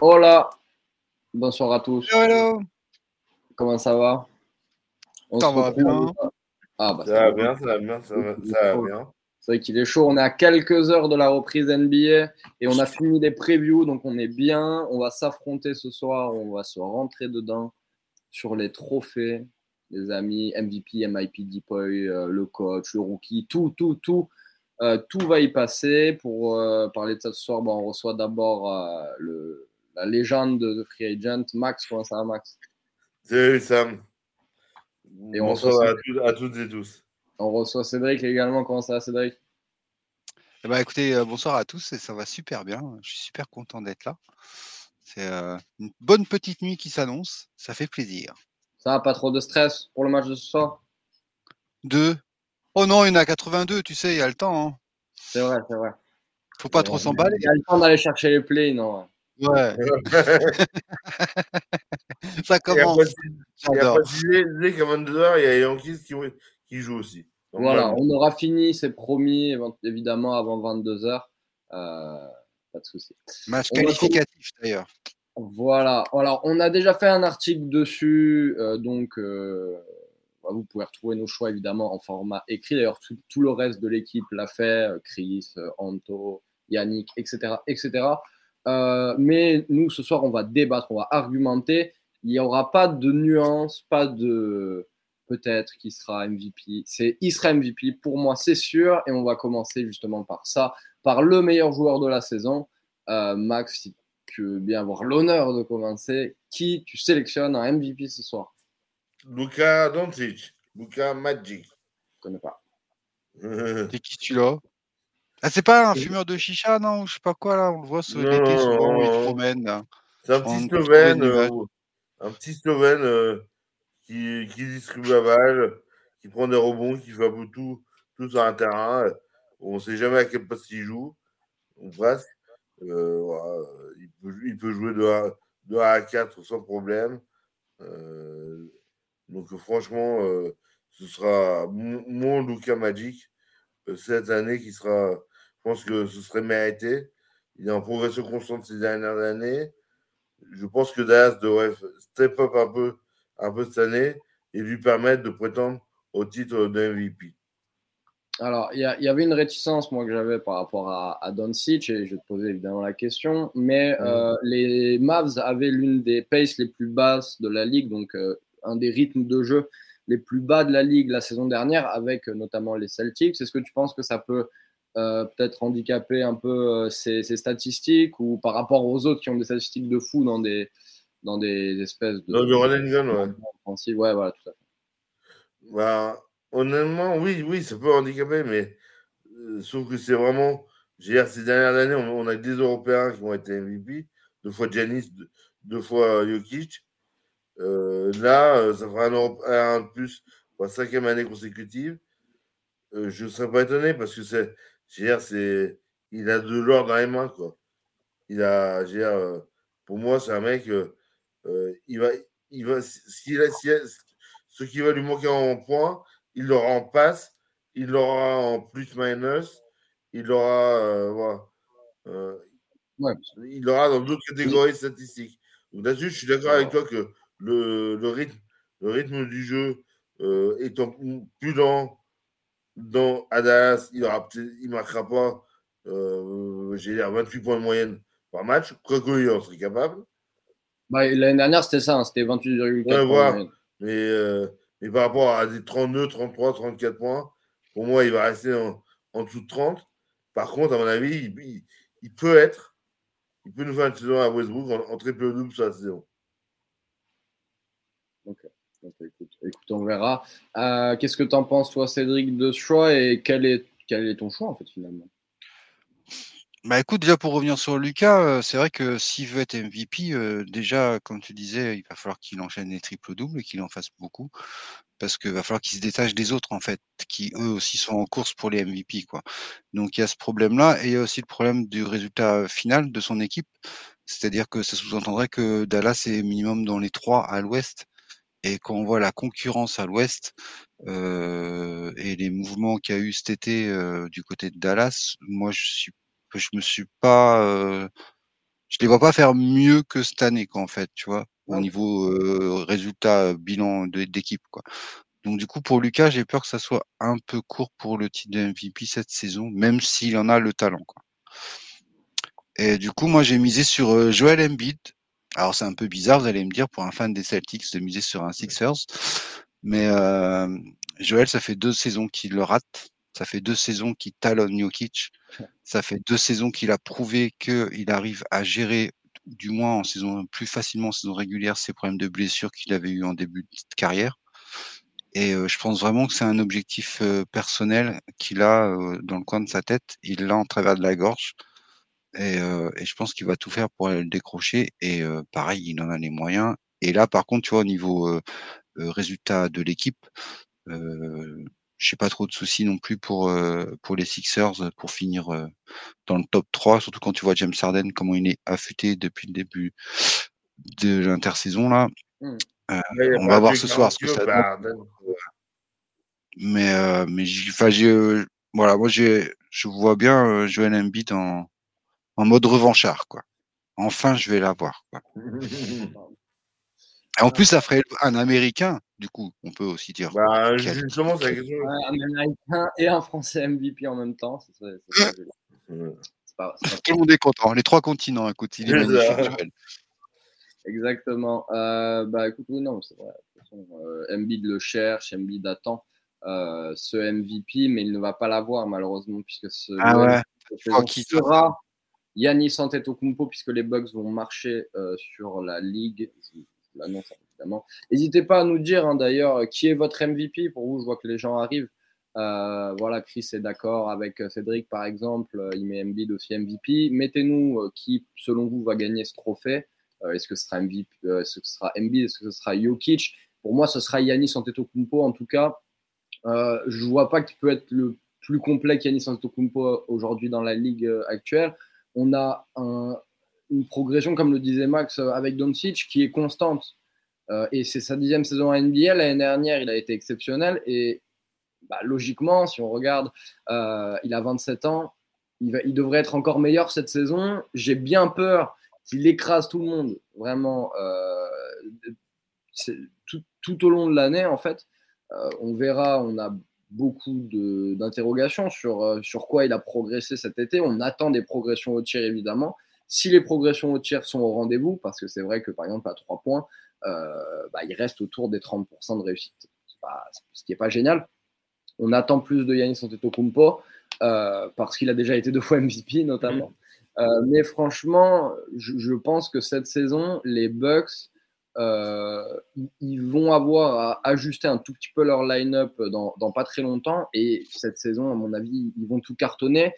Hola, bonsoir à tous. Hello, hello. Comment ça va? On Ça se va retrouve- bien. Ah bah Ça va bien, ça va bien, ça va, ça va bien. C'est vrai qu'il est chaud. On est à quelques heures de la reprise NBA et on a fini les previews, donc on est bien. On va s'affronter ce soir. On va se rentrer dedans sur les trophées, les amis, MVP, MIP, Deepoy, euh, le coach, le rookie, tout, tout, tout. Euh, tout va y passer. Pour euh, parler de ça ce soir, bon, on reçoit d'abord euh, le- la légende de Free Agent, Max. Comment ça va, Max Salut Sam. Et on Bonsoir reçoit- à, toutes et tous. On reçoit Cédric également. Comment ça va, Cédric? Eh ben, écoutez, euh, bonsoir à tous et ça va super bien. Je suis super content d'être là. C'est euh, une bonne petite nuit qui s'annonce. Ça fait plaisir. Ça va, pas trop de stress pour le match de ce soir? Deux. Oh non, il y en a 82, tu sais, il y a le temps. hein. C'est vrai, c'est vrai. Faut pas trop s'emballer. Il y a le temps d'aller chercher les plays, non? Ouais, ça commence. et à J'adore. préciser dès qu'à 22h, il y a Yankees qui, qui jouent aussi. Donc, Voilà, on aura fini, c'est promis, évidemment, avant 22h. pas de souci. Match On qualificatif d'ailleurs. Voilà, alors on a déjà fait un article dessus, euh, donc euh, bah, vous pouvez retrouver nos choix évidemment en format écrit. D'ailleurs, tout, tout le reste de l'équipe l'a fait, euh, Chris, euh, Anto, Yannick, etc. etc. Euh, mais nous, ce soir, on va débattre, on va argumenter. Il n'y aura pas de nuance, pas de peut-être qui sera MVP. C'est il sera MVP pour moi, c'est sûr. Et on va commencer justement par ça, par le meilleur joueur de la saison. Euh, Max, si tu veux bien avoir l'honneur de commencer, qui tu sélectionnes en MVP ce soir? Luka Doncic, Luka Magic. Je connais pas. C'est qui celui-là? Ah, c'est pas un fumeur de chicha, non Ou je sais pas quoi là On le voit sur Non, non, souvent, il se promène. là. C'est un En petit Slovène, euh, un petit Slovène euh, qui, qui distribue la balle, qui prend des rebonds, qui fait un peu tout, tout sur un terrain. On ne sait jamais à quel poste il joue. On passe. Euh, voilà, il, peut, il peut jouer de A, de A à 4 sans problème. Euh, donc franchement, euh, ce sera mon, Luka Magic euh, cette année qui sera, je pense que ce serait mérité. Il est en progression constante ces dernières années. Je pense que Dallas devrait step up un peu, un peu cette année et lui permettre de prétendre au titre de MVP. Alors, il y, avait une réticence, moi, que j'avais par rapport à, à Doncic, et je vais te poser évidemment la question, mais euh, les Mavs avaient l'une des paces les plus basses de la ligue, donc euh, un des rythmes de jeu les plus bas de la ligue la saison dernière, avec euh, notamment les Celtics. Est-ce que tu penses que ça peut euh, peut-être handicaper un peu euh, statistiques, ou par rapport aux autres qui ont des statistiques de fou dans des, dans des espèces de... Dans gun, ouais. offensives Ouais, voilà, tout à fait. Bah, honnêtement, oui, oui, ça peut handicaper, mais euh, sauf que c'est vraiment. Veux dire, ces dernières années, on, on a des Européens qui ont été MVP, deux fois Giannis, deux, deux fois Jokic. Euh, là, euh, ça fera un Européen de plus pour la cinquième année consécutive. Euh, je ne serais pas étonné parce que c'est. Il a de l'or dans les mains, quoi. Il a. Dire, euh, pour moi, c'est un mec. euh, euh, il va. Il va a- ce qui va lui manquer en points, il l'aura en passe, il l'aura en plus-minus, il l'aura. euh, voilà. Euh, Ouais. il l'aura dans d'autres catégories statistiques. Donc là-dessus, je suis d'accord avec toi que le, le rythme, le rythme du jeu étant plus lent dans à Dallas, il il marquera pas euh, j'ai l'air 28 points de moyenne par match, quoi qu'il en serait capable. Bah, L'année dernière, c'était ça, hein, c'était 28,4 Ouais, points de voilà. moyenne. Mais, euh, mais par rapport à des 32, 33, 34 points, pour moi, il va rester en, en dessous de 30. Par contre, à mon avis, il, il- il peut être, il peut nous faire une saison à Westbrook en, en triple double sur la saison. Donc, écoute, écoute, on verra. Euh, Qu'est-ce que tu en penses, toi, Cédric, de ce choix et quel est, ton choix, en fait, finalement? Bah écoute, déjà pour revenir sur Lucas, euh, c'est vrai que s'il veut être MVP, euh, déjà, comme tu disais, il va falloir qu'il enchaîne les triples doubles et qu'il en fasse beaucoup. Parce qu'il va falloir qu'il se détache des autres, en fait, qui eux aussi sont en course pour les MVP, quoi. Donc il y a ce problème-là, et il y a aussi le problème du résultat final de son équipe. C'est-à-dire que ça sous-entendrait que Dallas est minimum dans les trois à l'ouest. Et quand on voit la concurrence à l'ouest euh, et les mouvements qu'il y a eu cet été euh, du côté de Dallas, moi je suis je me suis pas euh, je les vois pas faire mieux que cette année, quoi, en fait, tu vois, au niveau euh, résultat, bilan d'équipe, quoi. Donc du coup, pour Lucas, j'ai peur que ça soit un peu court pour le titre de MVP cette saison, même s'il en a le talent. Quoi. Et du coup, moi, j'ai misé sur euh, Joel Embiid. Alors c'est un peu bizarre, vous allez me dire, pour un fan des Celtics, de miser sur un Sixers. Mais euh, Joel, ça fait deux saisons qu'il le rate. Ça fait deux saisons qu'il talonne Jokic. Ça fait deux saisons qu'il a prouvé qu'il arrive à gérer, du moins en saison plus facilement en saison régulière, ses problèmes de blessure qu'il avait eu en début de carrière. Et je pense vraiment que c'est un objectif personnel qu'il a dans le coin de sa tête. Il l'a en travers de la gorge. Et, et je pense qu'il va tout faire pour aller le décrocher. Et pareil, il en a les moyens. Et là, par contre, tu vois, au niveau résultat de l'équipe, je n'ai pas trop de soucis non plus pour, pour les Sixers pour finir dans le top 3, surtout quand tu vois James Harden, comment il est affûté depuis le début de l'intersaison là. Mmh. On va voir ce soir ce que ça donne. Mais, mais j'ai, voilà, moi j'ai, je vois bien euh, Joel Embiid en, en mode revanchard, quoi. Enfin, je vais l'avoir. En plus, ça ferait un Américain, du coup, on peut aussi dire. Bah, justement, c'est un Américain et un Français MVP en même temps. C'est, pas, Tout le monde est content. Les trois continents, écoute, il est magnifique. Exactement. Euh, bah écoute, oui, non, c'est vrai. Euh, Embiid le cherche, Embiid attend euh, ce MVP, mais il ne va pas l'avoir malheureusement, puisque ce ah ouais. sera Yannis Antetokounmpo, puisque les Bucks vont marcher euh, sur la ligue. Je l'annonce évidemment. N'hésitez pas à nous dire hein, d'ailleurs qui est votre MVP pour vous. Je vois que les gens arrivent. Euh, voilà, Chris est d'accord avec Cédric par exemple. Il met Embiid aussi MVP. Mettez-nous qui, selon vous, va gagner ce trophée. Euh, est-ce que ce sera MVP, euh, est-ce que ce sera Embiid, est-ce que ce sera Jokic? Pour moi, ce sera Yanis Antetokounmpo en tout cas. Euh, je vois pas qui peut être le plus complet qu'Yanis Antetokounmpo aujourd'hui dans la ligue actuelle. On a une progression, comme le disait Max, avec Doncic qui est constante. et c'est sa dixième saison à NBA. L'année dernière, il a été exceptionnel. Et bah, logiquement, si on regarde, il a 27 ans. Il, devrait être encore meilleur cette saison. J'ai bien peur qu'il écrase tout le monde vraiment euh, tout, au long de l'année, en fait, euh, on verra, on a beaucoup d'interrogations sur, euh, sur quoi il a progressé cet été. On attend des progressions au tir, évidemment. Si les progressions au tir sont au rendez-vous, parce que c'est vrai que par exemple à 3 points, bah, il reste autour des 30% de réussite, ce qui n'est pas génial. On attend plus de Yannis Antetokounmpo parce qu'il a déjà été deux fois MVP notamment. Euh, mais franchement, je, pense que cette saison, les Bucks, euh, ils vont avoir à ajuster un tout petit peu leur line-up dans, pas très longtemps. Et cette saison, à mon avis, ils vont tout cartonner.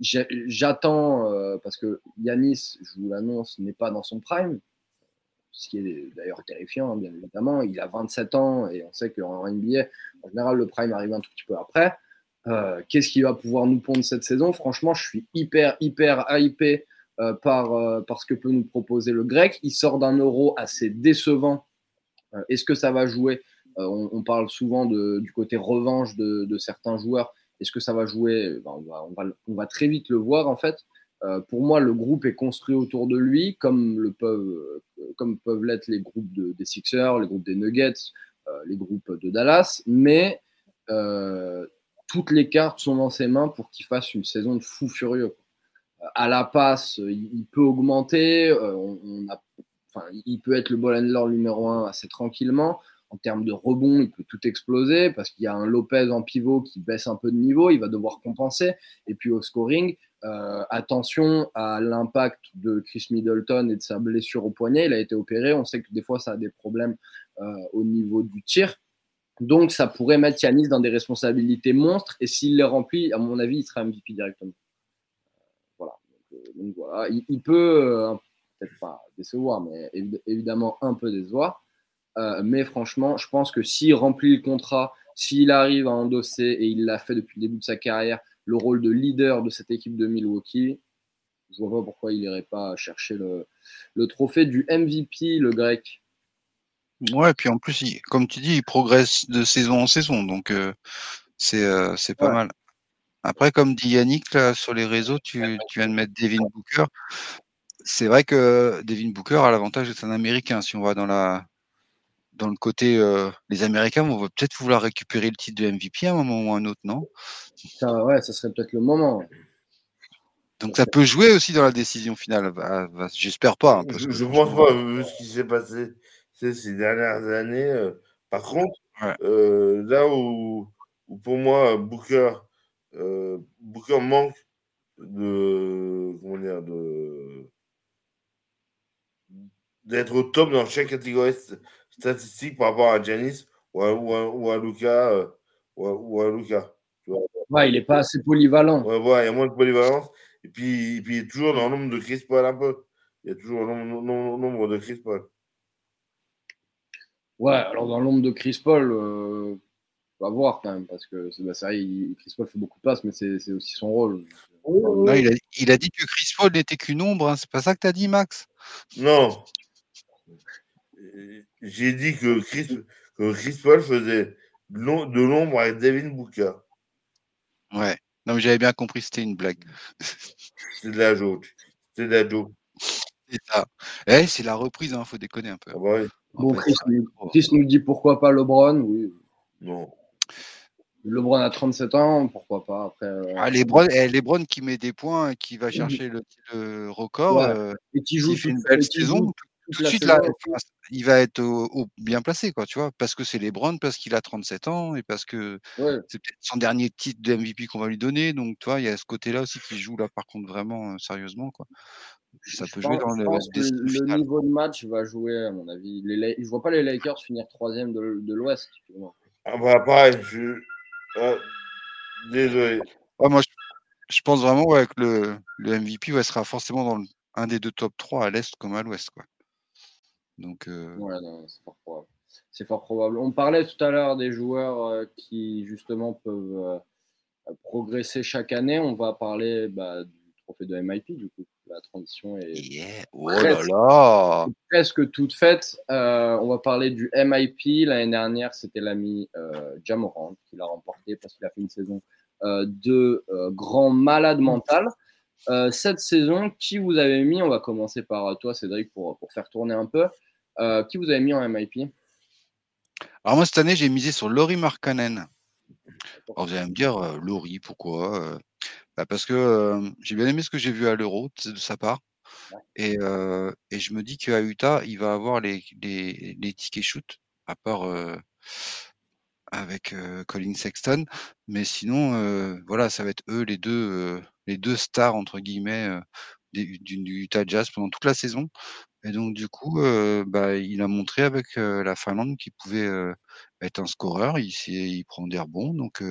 J'attends, euh, parce que Yanis, je vous l'annonce, n'est pas dans son prime, ce qui est d'ailleurs terrifiant, hein, bien évidemment. Il a 27 ans et on sait qu'en NBA, en général, le prime arrive un tout petit peu après. Euh, qu'est-ce qu'il va pouvoir nous pondre cette saison? Franchement, je suis hyper, hyper hypé euh, par, euh, ce que peut nous proposer le grec. Il sort d'un euro assez décevant. Est-ce que ça va jouer on, parle souvent du côté revanche de, certains joueurs. Est-ce que ça va jouer ben, on, va, très vite le voir en fait. pour moi, le groupe est construit autour de lui, comme, peuvent, comme l'être les groupes de, des Sixers, les groupes des Nuggets, les groupes de Dallas. Mais toutes les cartes sont dans ses mains pour qu'il fasse une saison de fou furieux. À la passe, il peut augmenter. Euh, enfin, il peut être le ball handler numéro un assez tranquillement. En termes de rebond, il peut tout exploser parce qu'il y a un Lopez en pivot qui baisse un peu de niveau. Il va devoir compenser. Et puis au scoring, euh, attention à l'impact de Chris Middleton et de sa blessure au poignet. Il a été opéré. On sait que des fois, ça a des problèmes euh, au niveau du tir. Donc, ça pourrait mettre Yanis dans des responsabilités monstres. Et s'il les remplit, à mon avis, il sera MVP directement. Voilà. Donc, voilà. Il, peut, euh, peut-être pas décevoir, mais évidemment un peu décevoir. Euh, mais franchement, je pense que s'il remplit le contrat, s'il arrive à endosser, et il l'a fait depuis le début de sa carrière, le rôle de leader de cette équipe de Milwaukee, je vois pas pourquoi il n'irait pas chercher le, le trophée du MVP, le grec. Ouais, puis en plus, comme tu dis, il progresse de saison en saison, donc c'est c'est pas mal. Après, comme dit Yannick là, sur les réseaux, tu, tu viens de mettre Devin Booker. c'est vrai que Devin Booker a l'avantage d'être un Américain. Si on va dans la dans le côté euh, les Américains vont peut-être vouloir récupérer le titre de MVP à un moment ou à un autre, non? Ça, ouais, ça serait peut-être le moment. Donc ça peut jouer aussi dans la décision finale. Bah, bah, j'espère pas. hein, parce Je, que je pense pas, vu ce qui s'est passé ces, ces dernières années. euh, par contre, Ouais. euh, là où, où pour moi, Booker, euh, Booker manque de. Comment dire de d'être au top dans chaque catégorie st- statistique par rapport à Giannis ou à, ou à, ou à Luka. euh, ou à, ou à Luka. tu vois. Ouais, il est pas assez polyvalent. Ouais, ouais, il y a moins de polyvalence. Et puis, et puis il est toujours dans le nombre de Chris Paul un peu. Il y a toujours le nombre, nombre- nombre de Chris Paul. Ouais, alors dans l'ombre de Chris Paul, euh, va voir quand même, parce que c'est bah, vrai, il- Chris Paul fait beaucoup de passes, mais c'est aussi son rôle. non, il, a, il a dit que Chris Paul n'était qu'une ombre. hein. C'est pas ça que tu as dit, Max? Non. J'ai dit que Chris, que Chris Paul faisait de l'om- de l'ombre avec Devin Booker. Ouais. Non, mais j'avais bien compris, c'était une blague. C'est de la joke. C'est de la joke. C'est ça. Eh, c'est la reprise, hein, faut déconner un peu. Ah bah oui. Bon, Chris, Chris nous dit pourquoi pas LeBron. Oui, Non. LeBron a 37 ans, pourquoi pas. Après, euh, Ah, Lebron, eh, Lebron qui met des points, qui va chercher le, le record. Ouais. euh, et qui joue une belle saison, joue tout, de suite, là, il va être au- au- bien placé, quoi, tu vois, parce que c'est Lebron, parce qu'il a 37 ans et parce que Ouais. c'est peut-être son dernier titre de MVP qu'on va lui donner. Donc, tu vois, il y a ce côté-là aussi qui joue là, par contre, vraiment euh, sérieusement, quoi. Ça Je peut pense, jouer dans je le pense que décision le niveau de match va jouer, à mon avis. Les, je vois pas les Lakers finir troisième de, de l'Ouest. Ah bah pareil, je. Désolé. Ouais, moi, je, je pense vraiment ouais, que le, le MVP ouais, sera forcément dans le- un des deux top 3 à l'Est comme à l'Ouest, quoi. Donc, euh, Ouais, non, c'est fort probable. C'est fort probable. On parlait tout à l'heure des joueurs euh, qui justement peuvent euh, progresser chaque année. On va parler bah, du trophée de MIP du coup. La transition est yeah. Oh Presque. là presque toute faite. Euh, on va parler du MIP. L'année dernière, c'était l'ami euh, Jamorant qui l'a remporté parce qu'il a fait une saison euh, de euh, grand malade mental. Cette saison, qui vous avez mis? On va commencer par toi, Cédric, pour, pour faire tourner un peu. Qui vous avez mis en MIP Alors moi, cette année, j'ai misé sur Laurie Markkanen. Alors vous allez me dire, Laurie, pourquoi bah, Parce que euh, j'ai bien aimé ce que j'ai vu à l'Euro de de sa part. Ouais. Et, euh, et je me dis qu'à Utah, il va avoir les, les, les tickets shoot, à part euh, avec Colin Sexton. Mais sinon, voilà, ça va être eux les deux, les deux stars, entre guillemets, des- du, du Utah Jazz pendant toute la saison. Et donc, du coup, bah, il a montré avec la Finlande qu'il pouvait être un scoreur. Il, il prend des rebonds. Donc,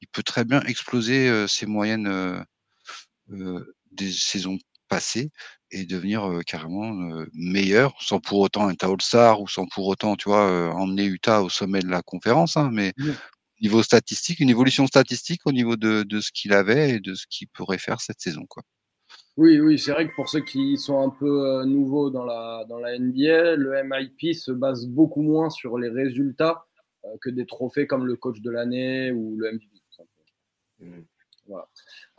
il peut très bien exploser ses moyennes des saisons passées et devenir carrément meilleur, sans pour autant être All-Star ou sans pour autant, tu vois, emmener Utah au sommet de la conférence. hein, mais Oui. niveau statistique, une évolution statistique au niveau de, de ce qu'il avait et de ce qu'il pourrait faire cette saison. Quoi. Oui, oui, c'est vrai que pour ceux qui sont un peu euh, nouveaux dans la, dans la NBA, le MIP se base beaucoup moins sur les résultats euh, que des trophées comme le coach de l'année ou le MVP. Mm. Voilà.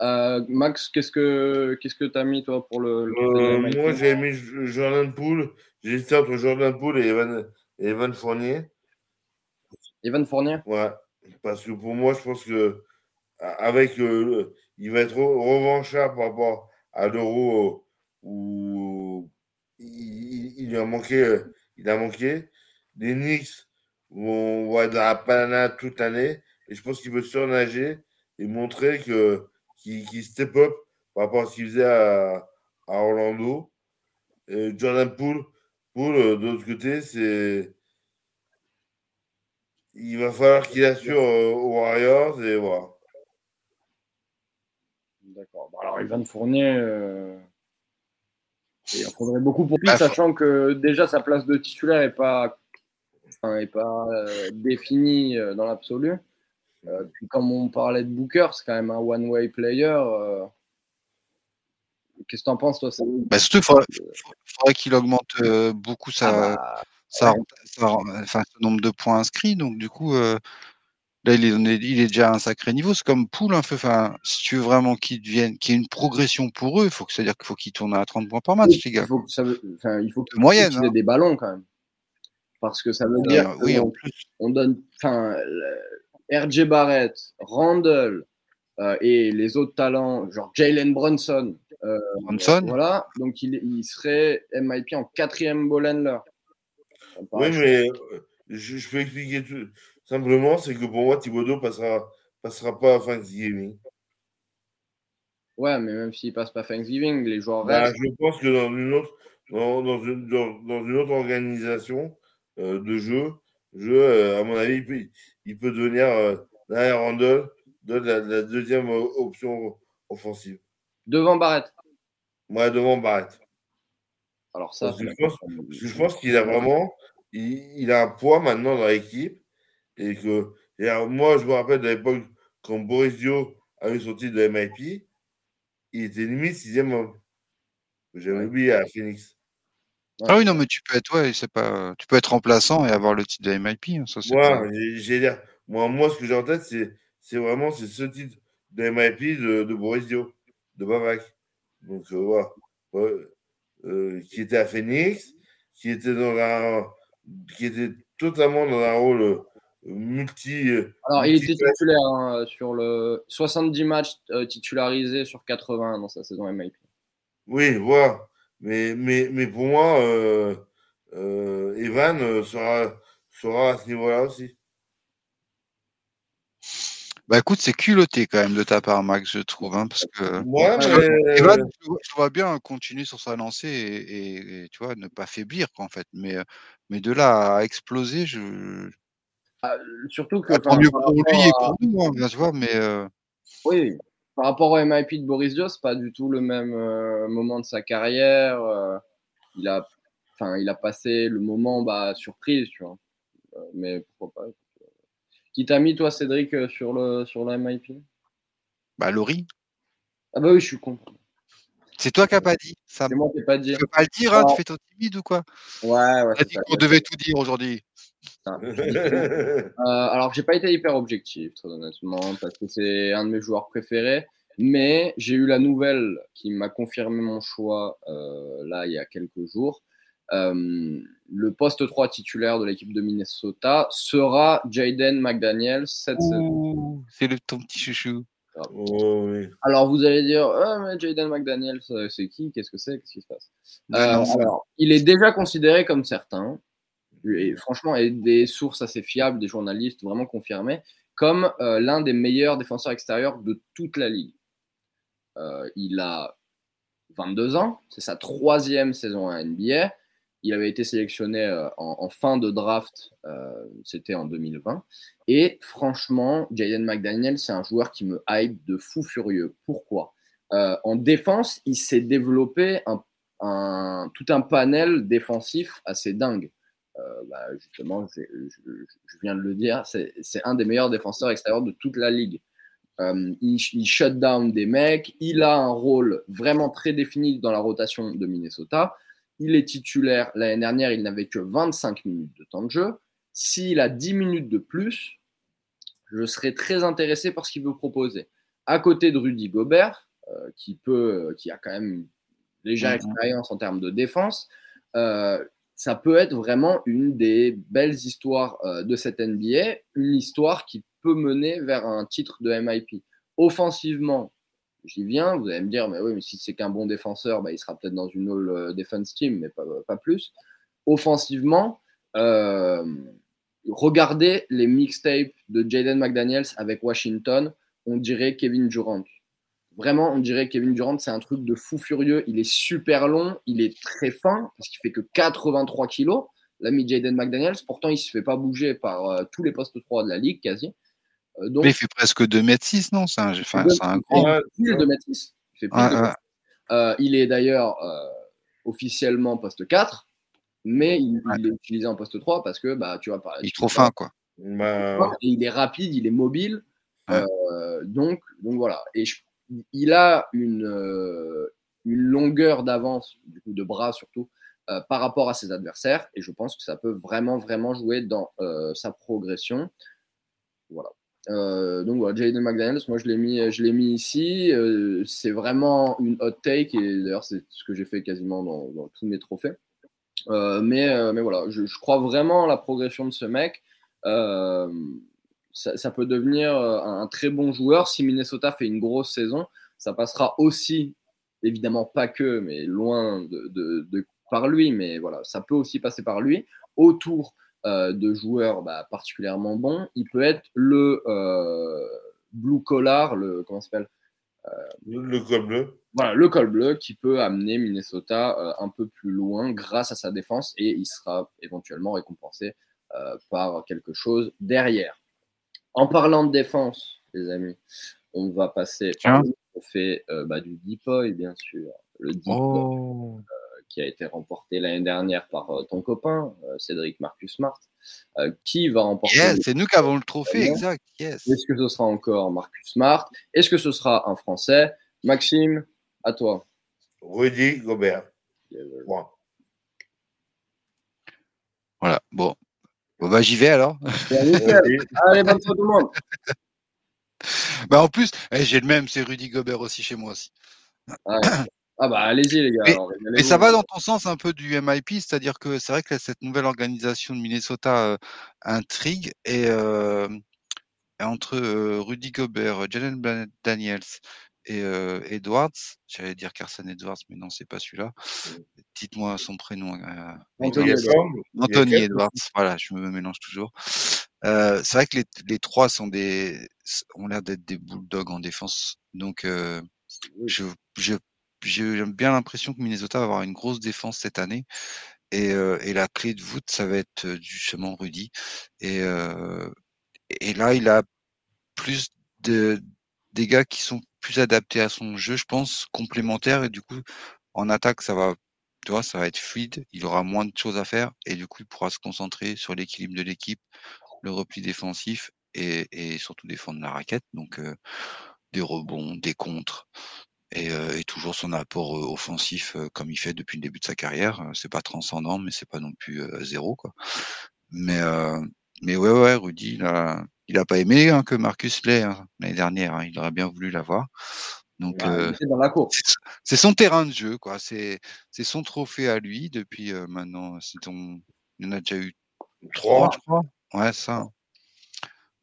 Euh, Max, qu'est-ce que qu'est-ce que tu as mis toi pour le, Euh, moi, j'ai mis Jordan Poole. J'ai hésité entre Jordan Poole et Evan, et Evan Fournier. Evan Fournier? Ouais. Parce que pour moi, je pense que avec euh, il va être re- revanchard par rapport à l'euro où il, il- a manqué. Il a manqué. Les Knicks vont, vont être dans la panade toute l'année. Et je pense qu'il veut surnager et montrer que qu'il qu'il step up par rapport à ce qu'il faisait à, à Orlando. Et Jordan Poole, Poole euh, de l'autre côté, c'est. Il va falloir qu'il assure euh, aux Warriors et voilà. D'accord. Bon, alors Evan Fournier, euh, il en faudrait beaucoup pour lui, Bah, sachant que déjà sa place de titulaire n'est pas, enfin, est pas euh, définie euh, dans l'absolu. Euh, puis comme on parlait de Booker, c'est quand même un one-way player. euh. Qu'est-ce que tu en penses, toi Bah, surtout, il faudrait, faudrait qu'il augmente euh, beaucoup sa, Ah bah, sa- enfin, ce nombre de points inscrits. Donc, du coup, Là, il est, il est déjà à un sacré niveau. C'est comme Poul, un peu. Enfin, si tu veux vraiment qu'il devienne, qu'il y ait une progression pour eux, il faut que c'est-à-dire qu'il faut qu'ils tournent à 30 points par match, les gars. Il faut ça veut, il faut que moyenne, hein. des ballons quand même. Parce que ça veut dire oui, qu'on- en plus. on donne, enfin, le- RJ Barrett, Randall euh, et les autres talents, genre Jalen Brunson. euh, Brunson. Voilà, donc il, il serait MIP en quatrième ball handler. Oui, mais euh, je, je peux expliquer tout simplement, c'est que pour moi, Thibodeau passera, passera pas à Thanksgiving. Ouais, mais même s'il passe pas Thanksgiving, les joueurs Bah, restent. je pense que dans une autre, dans, dans une, dans, dans une autre organisation euh, de jeu, jeu euh, à mon avis, il peut, il peut devenir euh, derrière Randall de la, la deuxième euh, option offensive. Devant Barrett. Moi, devant Barrett. Alors ça, Parce que je pense- qu'il a vraiment, il, il a un poids maintenant dans l'équipe. Et que, et alors, moi, je me rappelle de l'époque quand Boris Dio a eu son titre de MIP, il était limite sixième homme. J'avais oublié à Phoenix. Ah oui, non, mais tu peux être, ouais, c'est pas, tu peux être remplaçant et avoir le titre de MIP. hein, ça, c'est Moi, pas- j'ai- moi, moi, ce que j'ai en tête, c'est, c'est vraiment c'est ce titre de MIP de, de Boris Dio, de Babac. Donc, euh, voilà. Ouais. Euh, qui était à Phoenix, qui était dans un, qui était totalement dans un rôle euh, multi. Alors, il était titulaire hein, sur le 70 matchs euh, titularisés sur 80 dans sa saison MIP. Oui, voilà. Mais, mais, mais pour moi, euh, euh, Evan euh, sera, sera à ce niveau-là aussi. Bah écoute, c'est culotté quand même de ta part, Max, je trouve, hein, parce que Moi, Ouais, mais, Evan, je vois- je vois bien continuer sur sa lancée et, et- et, tu vois ne pas faiblir quoi, en fait. Mais, mais de là à exploser, je Ah, surtout que Ah, tant mieux pour lui et pour nous, hein, bien, tu vois. Mais euh, Oui, par rapport au MIP de Boris Dio, c'est pas du tout le même euh, moment de sa carrière. euh, il a, enfin, il a passé le moment bah, surprise, tu vois. Euh, mais pourquoi pas. Qui t'a mis toi, Cédric, sur le sur le MIP bah Laurie, Ah bah oui, je suis con. c'est toi qui n'as pas dit. Ça, C'est moi qui ai pas dit. tu peux pas le dire, hein, tu fais ton timide ou quoi? Ouais, ouais. T'as dit qu'on devait tout dire aujourd'hui. Euh, alors, j'ai pas été hyper objectif, très honnêtement, parce que c'est un de mes joueurs préférés. Mais j'ai eu la nouvelle qui m'a confirmé mon choix euh, là il y a quelques jours. Euh, le poste 3 titulaire de l'équipe de Minnesota sera Jaden McDaniels cette saison. C'est le ton petit chouchou. Oh, oui. Alors vous allez dire, Ah, mais Jaden McDaniels, euh, c'est qui? Qu'est-ce que c'est? Qu'est-ce qui se passe Euh, alors, il est déjà considéré comme certain, et franchement, et des sources assez fiables, des journalistes vraiment confirmés, comme euh, l'un des meilleurs défenseurs extérieurs de toute la ligue. Euh, il a 22 ans, c'est sa troisième saison à NBA. Il avait été sélectionné euh, en, fin de draft, c'était en 2020. Et franchement, Jaden McDaniel, c'est un joueur qui me hype de fou furieux. Pourquoi? En défense, il s'est développé tout un panel défensif assez dingue. Euh, bah, justement, je, je viens de le dire, c'est un des meilleurs défenseurs extérieurs de toute la ligue. Euh, il, il shut down des mecs, il a un rôle vraiment très défini dans la rotation de Minnesota. Il est titulaire. L'année dernière, il n'avait que 25 minutes de temps de jeu. S'il a 10 minutes de plus, je serais très intéressé par ce qu'il veut proposer. À côté de Rudy Gobert, euh, qui, peut, qui a quand même une légère expérience en termes de défense, euh, ça peut être vraiment une des belles histoires euh, de cette NBA, une histoire qui peut mener vers un titre de MIP. Offensivement, j'y viens, vous allez me dire, mais oui, mais si c'est qu'un bon défenseur, bah, il sera peut-être dans une All euh, Defense Team, mais pas, plus. Offensivement, euh, regardez les mixtapes de Jaden McDaniels avec Washington, on dirait Kevin Durant. Vraiment, on dirait Kevin Durant, c'est un truc de fou furieux. Il est super long, il est très fin, parce qu'il fait que 83 kilos, l'ami Jaden McDaniels. Pourtant, il se fait pas bouger par euh, tous les postes 3 de la ligue, quasi. Euh, donc, Mais il fait presque 2m6, non? C'est un, enfin, il c'est un fait grand. Ouais, pile de mètre six. Il fait pile Ouais, de ouais. mètre six. Euh, il est d'ailleurs euh, officiellement poste 4, mais il, il est utilisé en poste 3 parce que bah, tu vois, par- Il est trop fin, quoi. Bah, il est rapide, il est mobile. Ouais. Euh, donc, donc voilà. Et je- il a une, euh, une longueur d'avance, du coup de bras surtout, euh, par rapport à ses adversaires. Et je pense que ça peut vraiment, vraiment jouer dans euh, sa progression. Voilà. Donc voilà, Jaden McDaniels, moi je l'ai mis, je l'ai mis ici. C'est vraiment une hot take et d'ailleurs c'est ce que j'ai fait quasiment dans, tous mes trophées. Mais, mais voilà, je, je, crois vraiment à la progression de ce mec. Euh, ça, ça, peut devenir un, un, très bon joueur si Minnesota fait une grosse saison. Ça passera aussi, évidemment pas que, mais loin de, de, de par lui, mais voilà, ça peut aussi passer par lui autour euh, de joueurs bah, particulièrement bons. Il peut être le euh, blue collar, le comment s'appelle euh, le col bleu. Voilà, le col bleu qui peut amener Minnesota euh, un peu plus loin grâce à sa défense et il sera éventuellement récompensé euh, par quelque chose derrière. En parlant de défense, les amis, on va passer au fait bah, du Deepoy, bien sûr. Le Deepoy, oh qui a été remporté l'année dernière par euh, ton copain, euh, Cédric Marcus Smart. Euh, qui va remporter yes, C'est nous qui avons le trophée, exact. Yes. Est-ce que ce sera encore Marcus Smart? Est-ce que ce sera un Français? Maxime, à toi. Rudy Gobert. Voilà, bon. Bon, bah, j'y vais alors. Allez, bonne tout le monde. Bah, en plus, eh, j'ai le même, c'est Rudy Gobert aussi chez moi aussi. Ah, ah bah allez-y les gars. Mais, alors, mais ça va dans ton sens un peu du MIP, c'est-à-dire que c'est vrai que cette nouvelle organisation de Minnesota euh, intrigue et, euh, entre euh, Rudy Gobert, Jalen Daniels et euh, Edwards, j'allais dire Carson Edwards, mais non, c'est pas celui-là. Dites-moi son prénom. Euh, Anthony, Edwards. Anthony Edwards. Voilà, je me mélange toujours. Euh, c'est vrai que les, les, trois sont des, ont l'air d'être des bulldogs en défense. Donc, je, je j'ai bien l'impression que Minnesota va avoir une grosse défense cette année. Et, et la clé de voûte, ça va être justement Rudy. Et, et là, il a plus de, des gars qui sont plus adaptés à son jeu, je pense, complémentaires. Et du coup, en attaque, ça va, tu vois, ça va être fluide. Il aura moins de choses à faire. Et du coup, il pourra se concentrer sur l'équilibre de l'équipe, le repli défensif et, et surtout défendre la raquette. Donc, euh, des rebonds, des contres et, euh, toujours son apport euh, offensif euh, comme il fait depuis le début de sa carrière. c'est pas transcendant, mais c'est pas non plus zéro quoi. Mais mais ouais ouais, Rudy, a, il a pas aimé hein, que Marcus l'ait hein, l'année dernière. Hein, il aurait bien voulu l'avoir. Donc ouais, dans la course. C'est son terrain de jeu quoi. C'est c'est son trophée à lui depuis maintenant. C'est ton, il en a déjà eu trois, je crois. Ouais ça.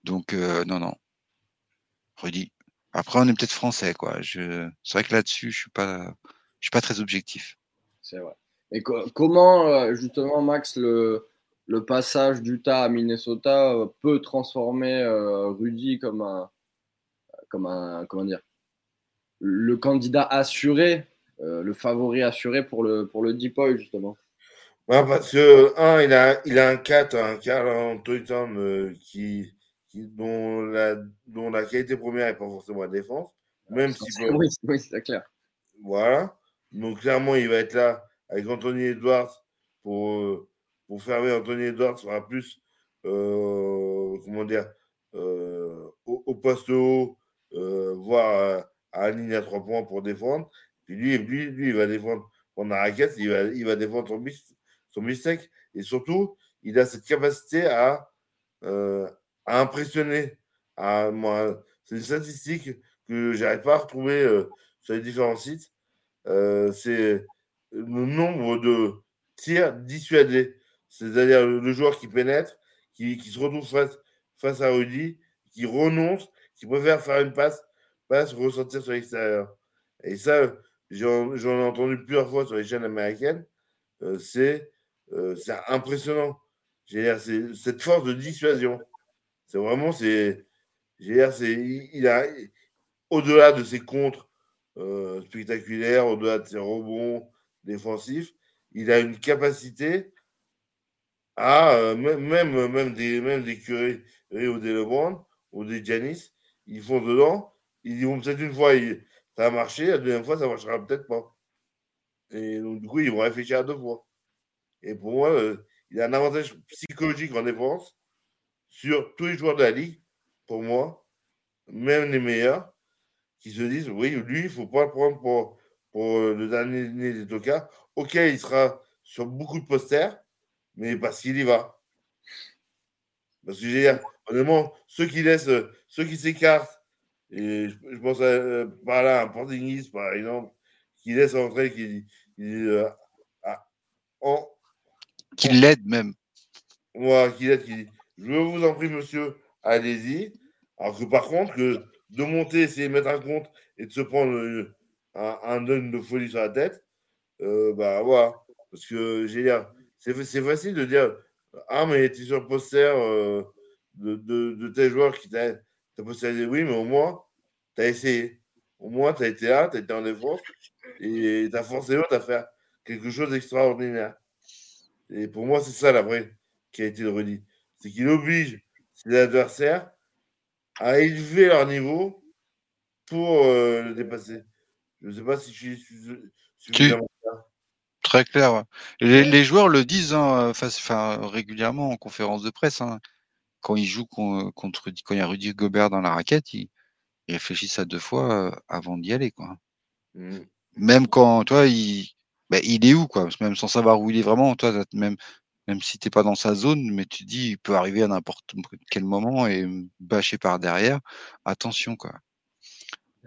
Donc non non. Rudy, après, on est peut-être français, quoi. Je... C'est vrai que là-dessus, je suis pas, je suis pas très objectif. C'est vrai. Et co comment, euh, justement, Max, le, le passage d'Utah à Minnesota euh, peut transformer euh, Rudy comme un, comme un, comment dire, le candidat assuré, euh, le favori assuré pour le, pour le justement. Ouais, parce que, un, il a, il a un 4, un Carl Antoine euh, qui, dont la, dont la qualité première n'est pas forcément la défense. Même si peut... Oui, oui c'est clair. Voilà. Donc, clairement, il va être là avec Anthony Edwards pour, pour fermer Anthony Edwards sera plus, euh, comment dire, euh, au, poste haut, euh, voire à, la ligne à trois points pour défendre. Puis lui, lui, lui, il va défendre pendant la raquette, il va, il va défendre son, son mistake. Et surtout, il a cette capacité à, à impressionner. À, moi, c'est une statistique que j'arrive pas à retrouver sur les différents sites. C'est le nombre de tirs dissuadés. C'est-à-dire le, joueur qui pénètre, qui, qui se retrouve face, face à Rudy, qui renonce, qui préfère faire une passe, passe ressortir sur l'extérieur. Et ça, j'en ai entendu plusieurs fois sur les chaînes américaines. Euh, c'est euh, impressionnant. Cette force de dissuasion. C'est vraiment, c'est, il a, au-delà de ses contres euh, spectaculaires, au-delà de ses rebonds défensifs, il a une capacité à euh, même, même des, même des curés ou des LeBron ou des Janis, ils font dedans, ils vont peut-être une fois, ça a marché, la deuxième fois, ça marchera peut-être pas. Et donc, du coup, ils vont réfléchir à deux fois. Et pour moi, euh, il a un avantage psychologique en défense sur tous les joueurs de la ligue, pour moi, même les meilleurs, qui se disent oui, lui, il ne faut pas le prendre pour, pour euh, le dernier des tocards. Ok, il sera sur beaucoup de posters, mais parce qu'il y va. Parce que j'ai honnêtement, ceux qui laissent, ceux qui s'écartent, et je, pense à, par là à Portingis, par exemple, qui laisse entrer, qui, qui, en, qui l'aide même. Moi, qui l'aide, qui dit Je vous en prie, monsieur, allez-y. Alors que par contre, que de monter, essayer de mettre un compte et de se prendre un, un de folie sur la tête, euh, bah voilà. Parce que j'ai c'est facile de dire Ah, mais tu es sur le poster euh, de, de, de, tel joueur qui t'a posté. Oui, mais au moins, tu as essayé. Au moins, tu as été là, tu as été en défense et tu as forcé l'autre à faire quelque chose d'extraordinaire. Et pour moi, c'est ça la vraie qualité de Rudy. C'est qu'il oblige ses adversaires à élever leur niveau pour euh, le dépasser. Je ne sais pas si je suis, Très clair. Les, joueurs le disent hein, régulièrement en conférence de presse. Hein. quand ils jouent contre, quand il y a Rudy Gobert dans la raquette, ils, réfléchissent à deux fois euh, avant d'y aller. Quoi. Mmh. Même quand, toi, il, bah, il est où, quoi? Même sans savoir où il est vraiment, toi, même, même si tu n'es pas dans sa zone, mais tu dis, il peut arriver à n'importe quel moment et bâcher par derrière. Attention, quoi.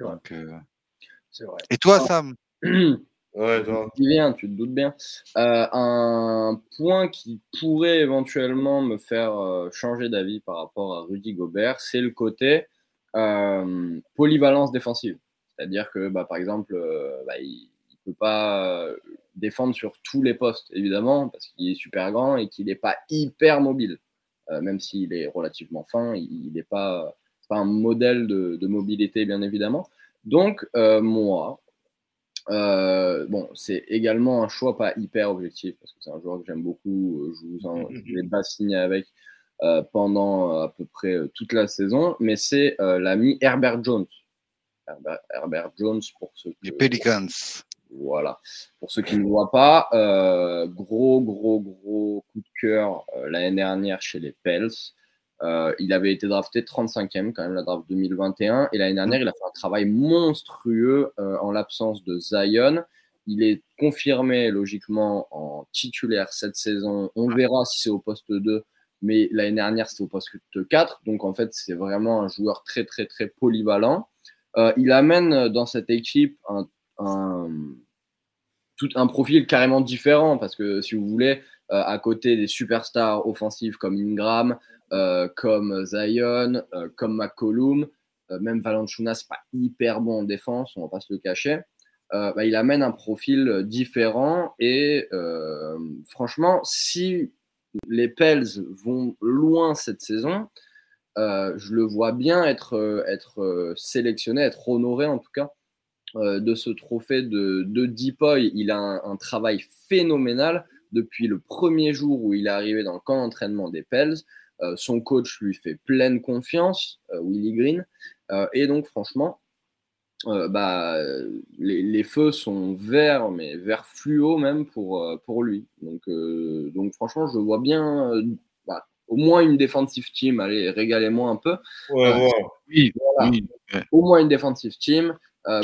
Euh, vrai. Et toi, Sam? Ouais, tu, viens, tu te doutes bien. Euh, un point qui pourrait éventuellement me faire euh, changer d'avis par rapport à Rudy Gobert, c'est le côté polyvalence défensive. C'est-à-dire que, bah, par exemple, bah, il ne peut pas défendre sur tous les postes, évidemment, parce qu'il est super grand et qu'il n'est pas hyper mobile. Euh, même s'il est relativement fin, il n'est pas, pas un modèle de, mobilité, bien évidemment. Donc, euh, moi, euh, bon, c'est également un choix pas hyper objectif, parce que c'est un joueur que j'aime beaucoup. Je vous en vais pas signer avec pendant à peu près toute la saison, mais c'est l'ami Herbert Jones. Herbert, Jones pour ceux Les Pelicans. Voilà. Pour ceux qui ne voient pas, euh, gros, gros, gros coup de cœur euh, l'année dernière chez les Pels. Euh, il avait été drafté 35e quand même, la draft 2021. Et l'année dernière, il a fait un travail monstrueux en l'absence de Zion. Il est confirmé logiquement en titulaire cette saison. On verra si c'est au poste 2, mais l'année dernière, c'était au poste 4. Donc en fait, c'est vraiment un joueur très, très, très polyvalent. il amène dans cette équipe un un, tout un profil carrément différent parce que si vous voulez, euh, à côté des superstars offensives comme Ingram, euh, comme Zion, euh, comme McCollum, même Valanciunas, pas hyper bon en défense, on va pas se le cacher. Bah, il amène un profil différent et franchement, si les Pels vont loin cette saison, je le vois bien être, sélectionné, être honoré en tout cas euh, de ce trophée de, de Deepoy. Il a un, travail phénoménal depuis le premier jour où il est arrivé dans le camp d'entraînement des Pels. Euh, son coach lui fait pleine confiance, euh, Willy Green. et donc, franchement, bah, les, feux sont verts, mais verts fluo même pour, pour lui. Donc, donc, franchement, je vois bien bah, au moins une defensive team. Allez, régalez-moi un peu. oui, Au moins une defensive team. Euh,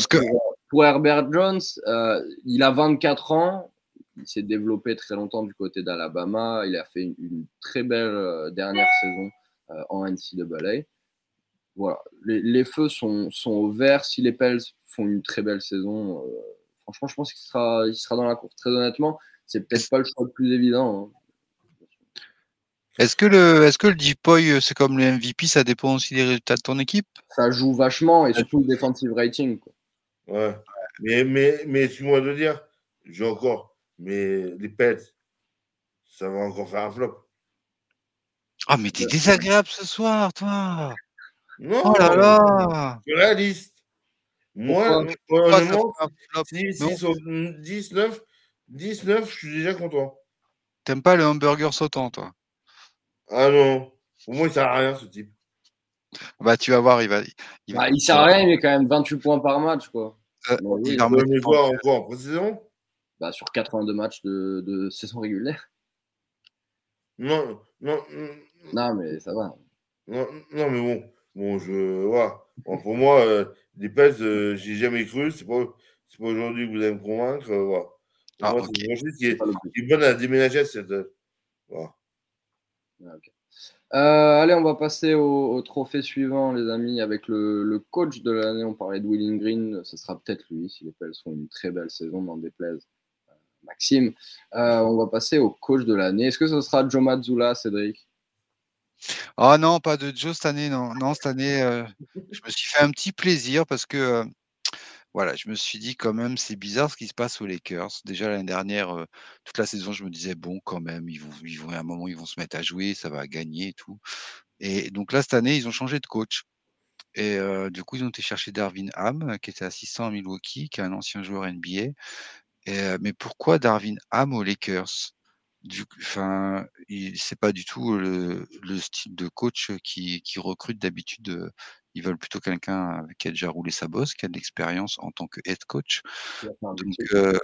pour, Herbert Jones, euh, il a 24 ans. Il s'est développé très longtemps du côté d'Alabama. Il a fait une, très belle euh, dernière saison en NCAA. Voilà, les, feux sont, sont au vert. Si les Pels font une très belle saison, franchement, je pense qu'il sera, il sera dans la course. Très honnêtement, c'est peut-être pas le choix le plus évident. Hein. Est-ce que le, est-ce que le Deepoy, c'est comme le MVP, ça dépend aussi des résultats de ton équipe? Ça joue vachement et surtout le defensive rating. Quoi. Ouais. Mais, mais, mais moi de dire, j'ai encore, mais les pets, ça va encore faire un flop. Ah, mais t'es désagréable ce soir, toi. Non, oh là là. réaliste. Moi, honnêtement, si, si sur 10, 9, 10, 9, je suis déjà content. T'aimes pas le hamburger sautant, toi? Ah non. Pour moi, il sert à rien, ce type. Bah, tu vas voir, il va. Il, bah, il sert à rien, il met quand même 28 points par match, quoi. Euh, il en met quoi en pré-saison? Bah, Sur 82 matchs de, de, saison régulière. Non, non. Non, mais ça va. Non, non mais bon. Bon, je. Voilà. Bon, pour moi, euh, des pèses, euh, j'ai jamais cru. C'est pas, pas aujourd'hui que vous allez me convaincre. Euh, voilà. Ah, moi, okay. c'est une qui est, qui est bonne à déménager cette. Voilà. Euh, allez, on va passer au, trophée suivant, les amis, avec le, coach de l'année. On parlait de Willing Green, ce sera peut-être lui si les Pels font une très belle saison, dans déplaise. Euh, Maxime, euh, on va passer au coach de l'année. Est-ce que ce sera Joe Mazzulla, Cédric? Ah non, pas de Joe cette année, non. Non, cette année, je me suis fait un petit plaisir parce que voilà, je me suis dit quand même, c'est bizarre ce qui se passe aux Lakers. Déjà l'année dernière, toute la saison, je me disais bon, quand même, ils vont, ils vont à un moment, ils vont se mettre à jouer, ça va gagner et tout. Et donc là, cette année, ils ont changé de coach. Et du coup, ils ont été chercher Darwin Ham, qui était assistant à Milwaukee, qui est un ancien joueur NBA. Et, mais pourquoi Darwin Ham aux Lakers? Du, enfin, c'est pas du tout le, style de coach qui, qui recrute d'habitude ils veulent plutôt quelqu'un qui a déjà roulé sa bosse, qui a de l'expérience en tant que head coach. Donc, euh,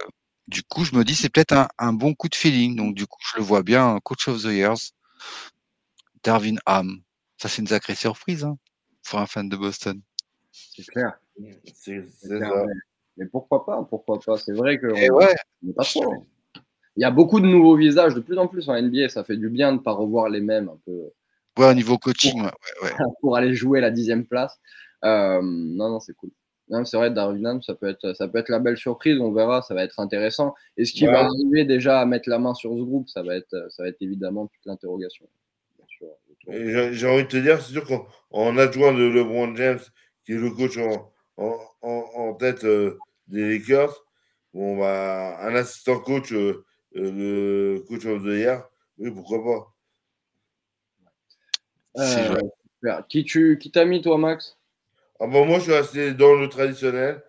du coup, je me dis, c'est peut-être un, bon coup de feeling. Donc, du coup, je le vois bien, coach of the years, Darwin Ham. Ça, c'est une sacrée surprise hein, pour un fan de Boston. C'est clair. C'est Mais, pourquoi pas Pourquoi pas? C'est vrai que. ouais. Il y a beaucoup de nouveaux visages, de plus en plus en NBA. Ça fait du bien de ne pas revoir les mêmes un peu. Ouais, au niveau coaching, pour, aller jouer la dixième place. Euh, non, non, c'est cool. C'est vrai, Darwin ça peut, être, ça peut être la belle surprise, on verra, ça va être intéressant. Et ce qui va arriver déjà à mettre la main sur ce groupe, ça va être, ça va être évidemment toute l'interrogation. J'ai envie de te dire, c'est sûr qu'en adjoint de LeBron James, qui est le coach en, en, tête euh, des Lakers, bon, bah, un assistant coach, euh, le coach of the year, oui, pourquoi pas. Euh, qui tu qui t'a mis toi Max? Ah bon, Moi je suis resté dans le traditionnel,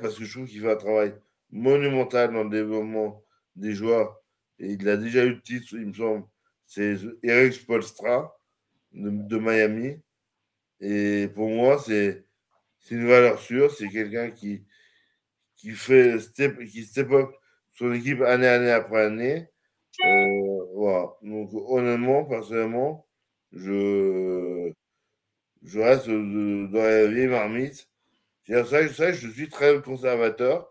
parce que je trouve qu'il fait un travail monumental dans le développement des joueurs. Et il a déjà eu le titre, il me semble, c'est Eric Spolstra de, Miami. Et pour moi, c'est une valeur sûre. C'est quelqu'un qui, qui fait step, qui step up son équipe année, année après année. Euh, voilà. Donc, honnêtement, personnellement, je, je reste dans la vieille marmite. C'est ça, ça, je suis très conservateur.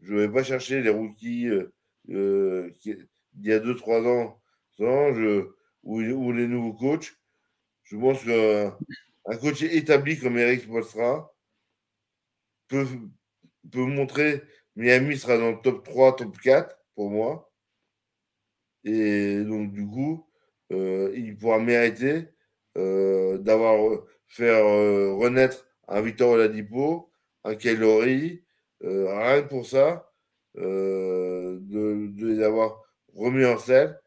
Je ne vais pas chercher les rookies euh, euh il y a 2-3 ans je, ou, les nouveaux coachs. Je pense qu'un coach établi comme Eric Spolstra peut, peut montrer Miami sera dans le top 3, top 4 pour moi. Et donc, du coup, euh, il pourra mériter euh, d'avoir faire euh, renaître un Victor Oladipo, un Kelly rien pour ça, de, les avoir remis en scène.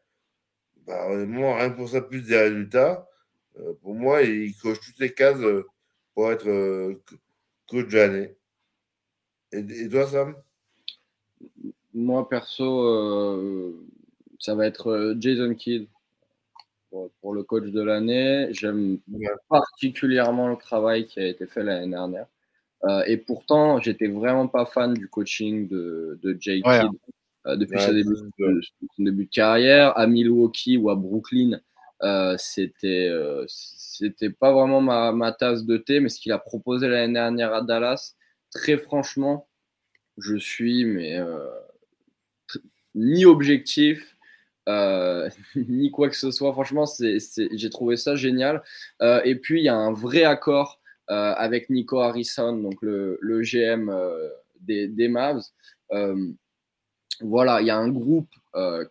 Bah, rien pour ça, plus des résultats. pour moi, il coche toutes les cases pour être coach de l'année. Et, toi, Sam? Moi, perso, ça va être Jason Kidd pour, le coach de l'année. J'aime particulièrement le travail qui a été fait l'année dernière. Euh, et pourtant, j'étais vraiment pas fan du coaching de, de Jay Kidd euh, depuis son, début, de, carrière. À Milwaukee ou à Brooklyn, euh, c'était c'était pas vraiment ma, ma, tasse de thé, mais ce qu'il a proposé l'année dernière à Dallas, très franchement, je suis mais ni objectif euh, ni quoi que ce soit. Franchement, j'ai trouvé ça génial. Euh, et puis, il y a un vrai accord euh, avec Nico Harrison, donc le, GM des, des, Mavs. voilà, il y a un groupe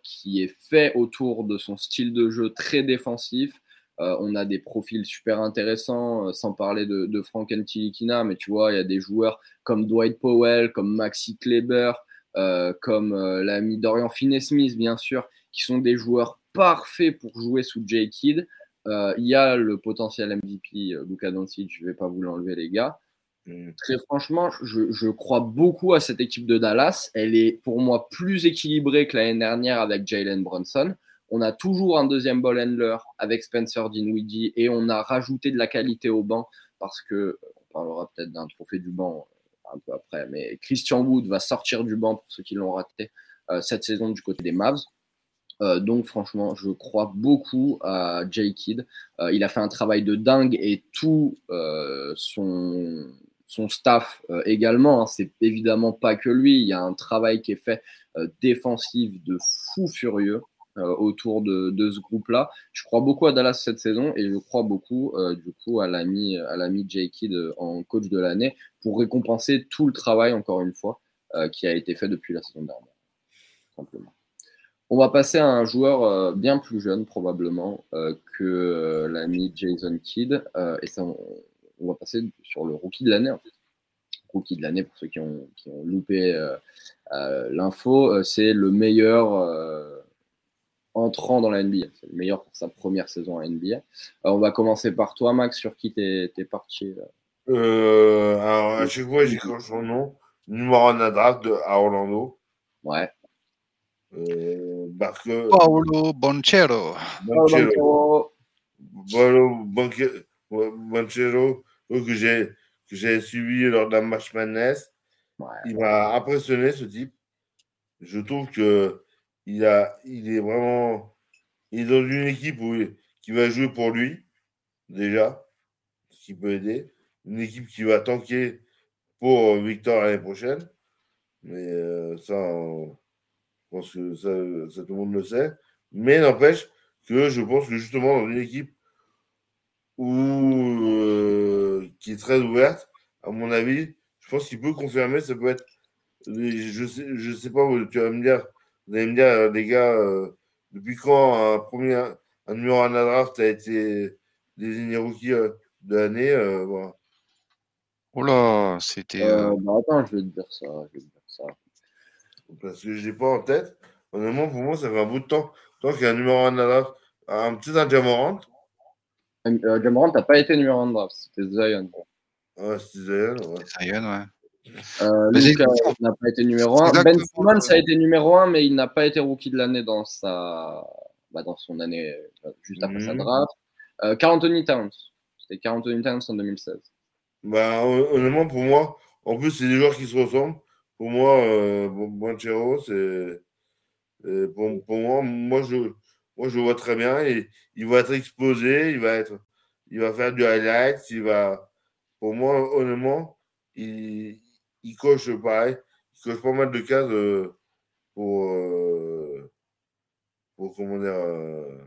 qui est fait autour de son style de jeu très défensif. On a des profils super intéressants, sans parler de, de Frank Ntilikina, mais tu vois, il y a des joueurs comme Dwight Powell, comme Maxi Kleber, comme l'ami Dorian Finney-Smith, bien sûr, qui sont des joueurs parfaits pour jouer sous J. Kidd. Euh, il y a le potentiel MVP euh, Luka Doncic, je ne vais pas vous l'enlever les gars. Mm. Très franchement, je, je, crois beaucoup à cette équipe de Dallas. Elle est pour moi plus équilibrée que l'année dernière avec Jalen Brunson. On a toujours un deuxième ball handler avec Spencer Dinwiddie et on a rajouté de la qualité au banc parce que on parlera peut-être d'un trophée du banc euh, un peu après, mais Christian Wood va sortir du banc pour ceux qui l'ont raté cette saison du côté des Mavs. Euh, donc franchement, je crois beaucoup à Jay Kidd. Euh, il a fait un travail de dingue et tout euh, son, son staff également. Hein. C'est évidemment pas que lui. Il y a un travail qui est fait défensif de fou furieux. Autour de, ce groupe-là. Je crois beaucoup à Dallas cette saison et je crois beaucoup du coup à l'ami à l'ami Jay Kidd en coach de l'année pour récompenser tout le travail encore une fois qui a été fait depuis la saison dernière. Simplement. On va passer à un joueur euh, bien plus jeune probablement euh, que euh, l'ami Jason Kidd. et on, va passer sur le rookie de l'année en fait. Rookie de l'année pour ceux qui ont, loupé l'info, c'est le meilleur entrant dans la NBA. C'est le meilleur pour sa première saison à NBA. on va commencer par toi, Max, sur qui t'es es parti Alors, à chaque fois, j'écris son nom. Numéro 1 draft à Orlando. Ouais. Euh, Paolo Bonchero. Bonchero. Paolo Bonchero, que j'ai que j'ai suivi lors d'un match Madness. Il m'a impressionné ce type. Je trouve que il a, il est vraiment, il est dans une équipe qui va jouer pour lui déjà, ce qui peut aider. Une équipe qui va tanker pour Victor l'année prochaine. Mais euh, ça, je pense que ça, tout le monde le sait. Mais n'empêche que je pense que justement dans une équipe où, euh, qui est très ouverte, à mon avis, je pense qu'il peut confirmer. Ça peut être. Je sais, je sais pas, tu vas me dire, vous allez me dire, euh, les gars, euh, depuis quand un premier, un numéro 1 draft a été désigné rookie de l'année voilà. Oh là, c'était. Bah, attends, je vais te dire ça. Je vais te dire ça parce que je n'ai pas en tête. Honnêtement, pour moi, ça fait un bout de temps. Tant qu'il y a un numéro 1 de la draft, un petit un Jamorant. Euh, Jamorant n'a pas été numéro 1 de draft, c'était Zion. Ouais, c'était Zion, ouais. Zion, ouais. Euh, Luke n'a pas été numéro 1. Ben Simmons a été numéro 1, mais il n'a pas été rookie de l'année dans, sa... Bah, dans son année euh, juste après sa mhm. draft. Euh, Carl Anthony Towns. C'était Carl Anthony Towns en 2016. Bah, honnêtement, pour moi, en plus, c'est des joueurs qui se ressemblent pour moi, euh, Banchero, c'est. Pour, pour, moi, moi je, moi, je vois très bien. Et, il va être exposé, il va, être, il va faire du highlight. Il va, pour moi, honnêtement, il, il coche pareil. Il coche pas mal de cases euh, pour, euh, pour, comment dire, euh,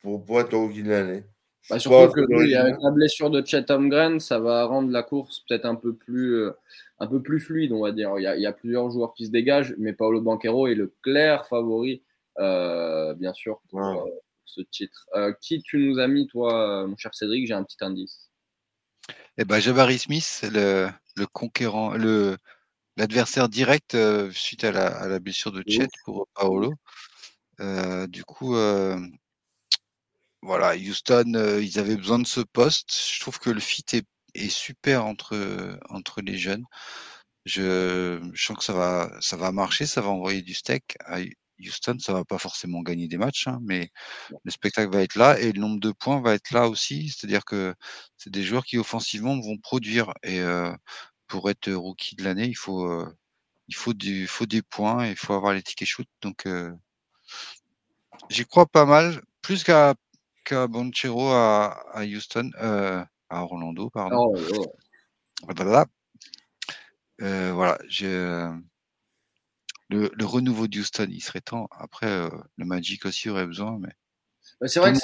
pour, pour être au de l'année. Bah, surtout que avec la blessure de Chet Holmgren, ça va rendre la course peut-être un peu plus euh, un peu plus fluide, on va dire. Il y, a, plusieurs joueurs qui se dégagent, mais Paolo Banquero est le clair favori, euh, bien sûr, pour euh, ce titre. qui tu nous as mis, toi, mon cher Cédric? J'ai un petit indice. Eh ben, Jabari Smith, le, le conquérant, le l'adversaire direct suite à la, à la, blessure de Chet pour Paolo. du coup, voilà, Houston, euh, ils avaient besoin de ce poste. Je trouve que le fit est, est super entre, entre les jeunes. Je, je, sens que ça va, ça va marcher, ça va envoyer du steak Houston. Ça va pas forcément gagner des matchs, hein, mais le spectacle va être là et le nombre de points va être là aussi. C'est-à-dire que c'est des joueurs qui offensivement vont produire et euh, pour être rookie de l'année, il faut, euh, il faut du, faut des points, il faut avoir les tickets shoot. Donc, euh, j'y crois pas mal, plus qu'à qu'à Bonchero à, à Houston, euh, à Orlando, pardon. Oh, Voilà, euh, voilà le, le, renouveau de Houston, il serait temps. Après, euh, le Magic aussi aurait besoin, mais. Bah, c'est vrai que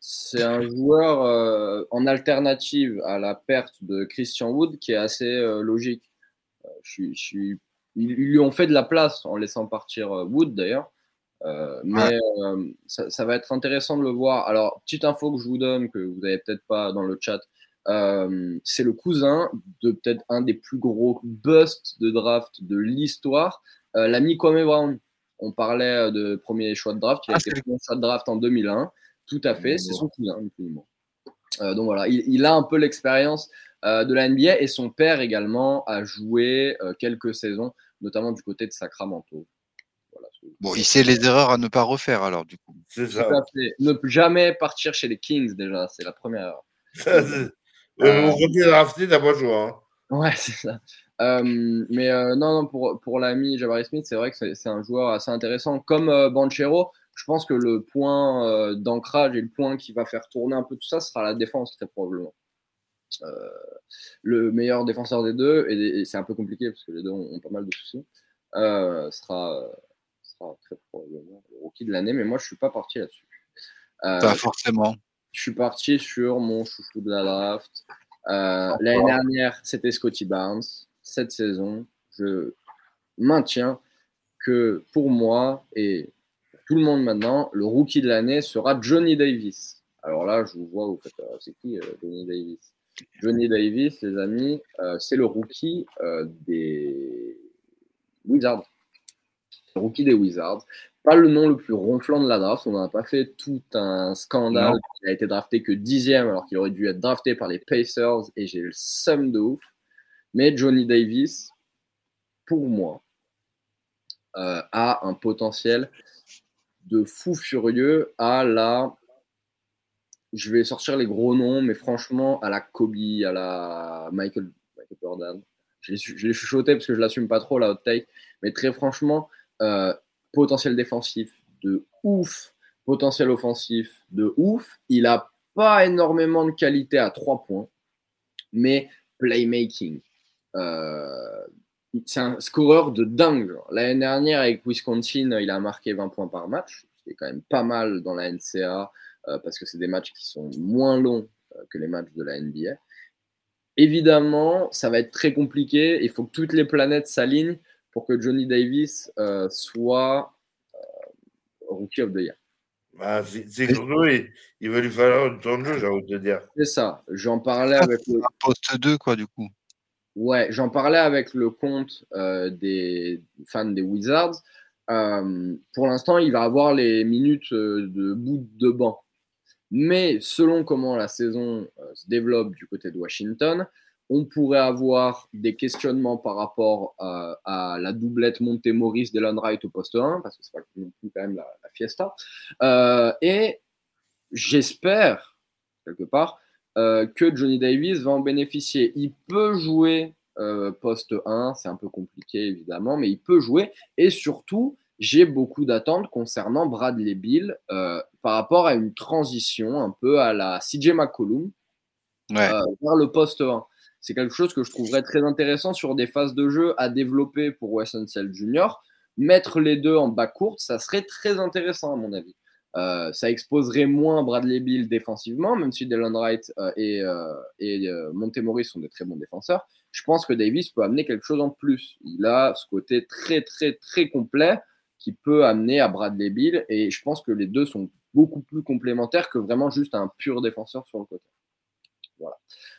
c'est un, un, joueur euh, en alternative à la perte de Christian Wood qui est assez euh, logique. Je, je, ils, ils, lui ont fait de la place en laissant partir Wood d'ailleurs. Euh, mais ça, ça, va être intéressant de le voir. Alors, petite info que je vous donne, que vous n'avez peut-être pas dans le chat, euh, c'est le cousin de peut-être un des plus gros busts de draft de l'histoire, l'ami Kwame Brown. On parlait de premier choix de draft, il a ah, été premier choix de draft en 2001. Tout à fait, c'est son cousin, euh, donc voilà, il, il, a un peu l'expérience euh, de la NBA et son père également a joué euh, quelques saisons, notamment du côté de Sacramento. Bon, il sait les erreurs à ne pas refaire alors du coup. C'est ça. Ne jamais partir chez les Kings déjà, c'est la première erreur. Euh, on revient drafté, t'as pas joué. Hein. Ouais, c'est ça. Euh, mais euh, non, non, pour, pour l'ami Jabari Smith, c'est vrai que c'est un joueur assez intéressant. Comme Banchero, je pense que le point d'ancrage et le point qui va faire tourner un peu tout ça sera la défense, très probablement. le meilleur défenseur des deux, et, c'est un peu compliqué parce que les deux ont, ont pas mal de soucis, sera sera très probablement le rookie de l'année, mais moi, je ne suis pas parti là-dessus. Euh, pas forcément. Je suis parti sur mon chouchou de la draft. Euh, l'année dernière, c'était Scotty Barnes. Cette saison, je maintiens que pour moi et pour tout le monde maintenant, le rookie de l'année sera Johnny Davis. Alors là, je vous vois, vous faites, euh, c'est qui Johnny Davis? Johnny Davis, les amis, c'est le rookie des Wizards. Le rookie des Wizards pas le nom le plus ronflant de la draft. On n'a pas fait tout un scandale. Il a été drafté que dixième alors qu'il aurait dû être drafté par les Pacers et j'ai le seum de ouf. Mais Johnny Davis, pour moi, euh, a un potentiel de fou furieux à la. Je vais sortir les gros noms, mais franchement, à la Kobe, à la Michael, Michael Jordan. Je l'ai chuchoté parce que je l'assume pas trop, la hot take. Mais très franchement, euh, potentiel défensif de ouf, potentiel offensif de ouf. Il a pas énormément de qualité à trois points, mais playmaking. Euh, c'est un scoreur de dingue. L'année dernière, avec Wisconsin, il a marqué 20 points par match. C'est quand même pas mal dans la NCA euh, parce que c'est des matchs qui sont moins longs euh, que les matchs de la NBA. Évidemment, ça va être très compliqué. Il faut que toutes les planètes s'alignent pour que Johnny Davis euh, soit euh, Rookie of the Year. Bah, c'est il, il va lui falloir un temps de jeu, j'ai envie de dire. C'est ça. J'en parlais avec le poste 2, quoi, du coup. Ouais, j'en parlais avec le compte euh, des fans des Wizards. pour l'instant, il va avoir les minutes de bout de banc. Mais selon comment la saison se développe du côté de Washington, on pourrait avoir des questionnements par rapport à, la doublette Montemoris Delon Wright au poste 1, parce que c'est pas non plus quand même la, fiesta. Euh, et j'espère, quelque part, euh, que Johnny Davis va en bénéficier. Il peut jouer euh, poste 1, c'est un peu compliqué évidemment, mais il peut jouer. Et surtout, j'ai beaucoup d'attentes concernant Bradley Bill par rapport à une transition un peu à la CJ McCollum vers le poste 1 c'est quelque chose que je trouverais très intéressant sur des phases de jeu à développer pour Wesson Jr. Mettre les deux en bas courte, ça serait très intéressant à mon avis. Euh, ça exposerait moins Bradley Bill défensivement, même si Delon Wright euh, et, euh, et Montemoris sont des très bons défenseurs. Je pense que Davis peut amener quelque chose en plus. Il a ce côté très, très, très complet qui peut amener à Bradley Bill. Et je pense que les deux sont beaucoup plus complémentaires que vraiment juste un pur défenseur sur le côté. Voilà.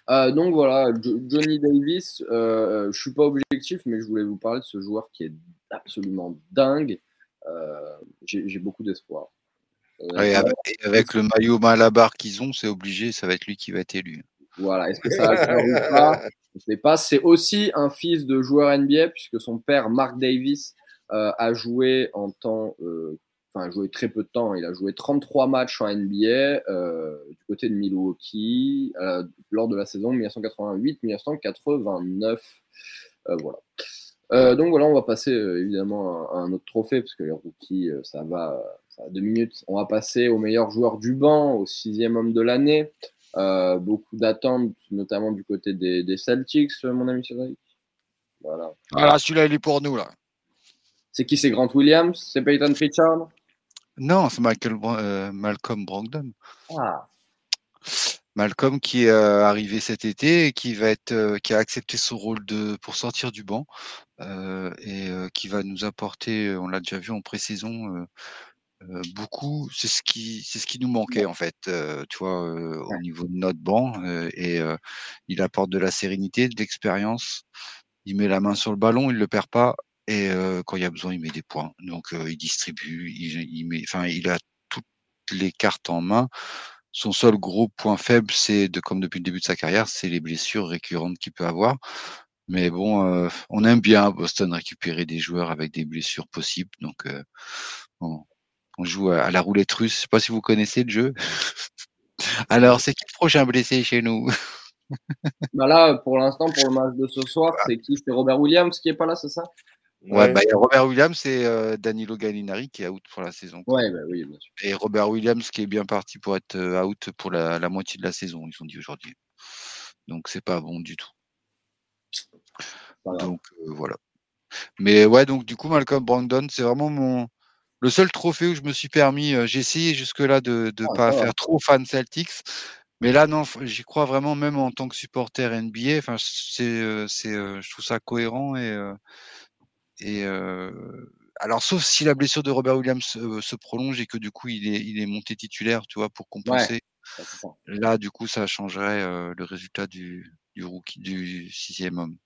Euh, donc voilà, Johnny Davis, euh, euh, je suis pas objectif, mais je voulais vous parler de ce joueur qui est absolument dingue. J'ai beaucoup d'espoir. avec, le maillot Malabar qu'ils ont, c'est obligé, ça va être lui qui va être élu. Voilà, est-ce que ça va faire ou pas? Je ne sais pas. C'est aussi un fils de joueur NBA, puisque son père, Mark Davis, a joué en tant enfin, joué très peu de temps. Il a joué 33 matchs en NBA euh, du côté de Milwaukee euh, lors de la saison 1988-1989. Euh, voilà. donc voilà, on va passer évidemment à, un autre trophée parce que les rookies, ça va, ça va deux minutes. On va passer au meilleur joueur du banc, au sixième homme de l'année. beaucoup d'attentes, notamment du côté des, Celtics, mon ami Cédric. Voilà. Voilà, celui-là, il est pour nous là. C'est qui? C'est Grant Williams? C'est Peyton Pritchard? Non, c'est euh, Malcolm Brogdon. Ah. Malcolm qui est euh, arrivé cet été et qui va être, euh, qui a accepté son rôle de pour sortir du banc et qui va nous apporter, on l'a déjà vu en pré-saison, beaucoup. C'est ce qui, c'est ce qui nous manquait en fait, tu vois, au niveau de notre banc et il apporte de la sérénité, de l'expérience. Il met la main sur le ballon, il le perd pas et quand il y a besoin, il met des points. Donc il distribue, il, met, enfin, il a toutes les cartes en main. Son seul gros point faible, c'est de, comme depuis le début de sa carrière, c'est les blessures récurrentes qu'il peut avoir. Mais bon, on aime bien à Boston récupérer des joueurs avec des blessures possibles. Donc, on, joue à, la roulette russe. Je sais pas si vous connaissez le jeu. Alors, c'est qui le prochain blessé chez nous? Bah Là, pour l'instant, pour le match de ce soir, c'est qui? C'est Robert Williams qui est pas là, c'est ça? Ouais, bah, Robert Williams et euh, Danilo Gallinari qui est out pour la saison. Ouais, bah oui, bien sûr. Et Robert Williams qui est bien parti pour être euh, out pour la, moitié de la saison, ils ont dit aujourd'hui. Donc c'est pas bon du tout. Donc euh, voilà. Mais ouais, donc du coup, Malcolm Brandon, c'est vraiment mon, Le seul trophée où je me suis permis, j'ai essayé jusque-là de ne Ah, pas faire trop fan Celtics, mais là, non, j'y crois vraiment, même en tant que supporter NBA. Enfin, c'est, c'est, je trouve ça cohérent et, et alors, sauf si la blessure de Robert Williams se prolonge et que du coup, il est, il est monté titulaire, tu vois, pour compenser. Là, du coup, ça changerait le résultat du, du rookie, du sixième homme.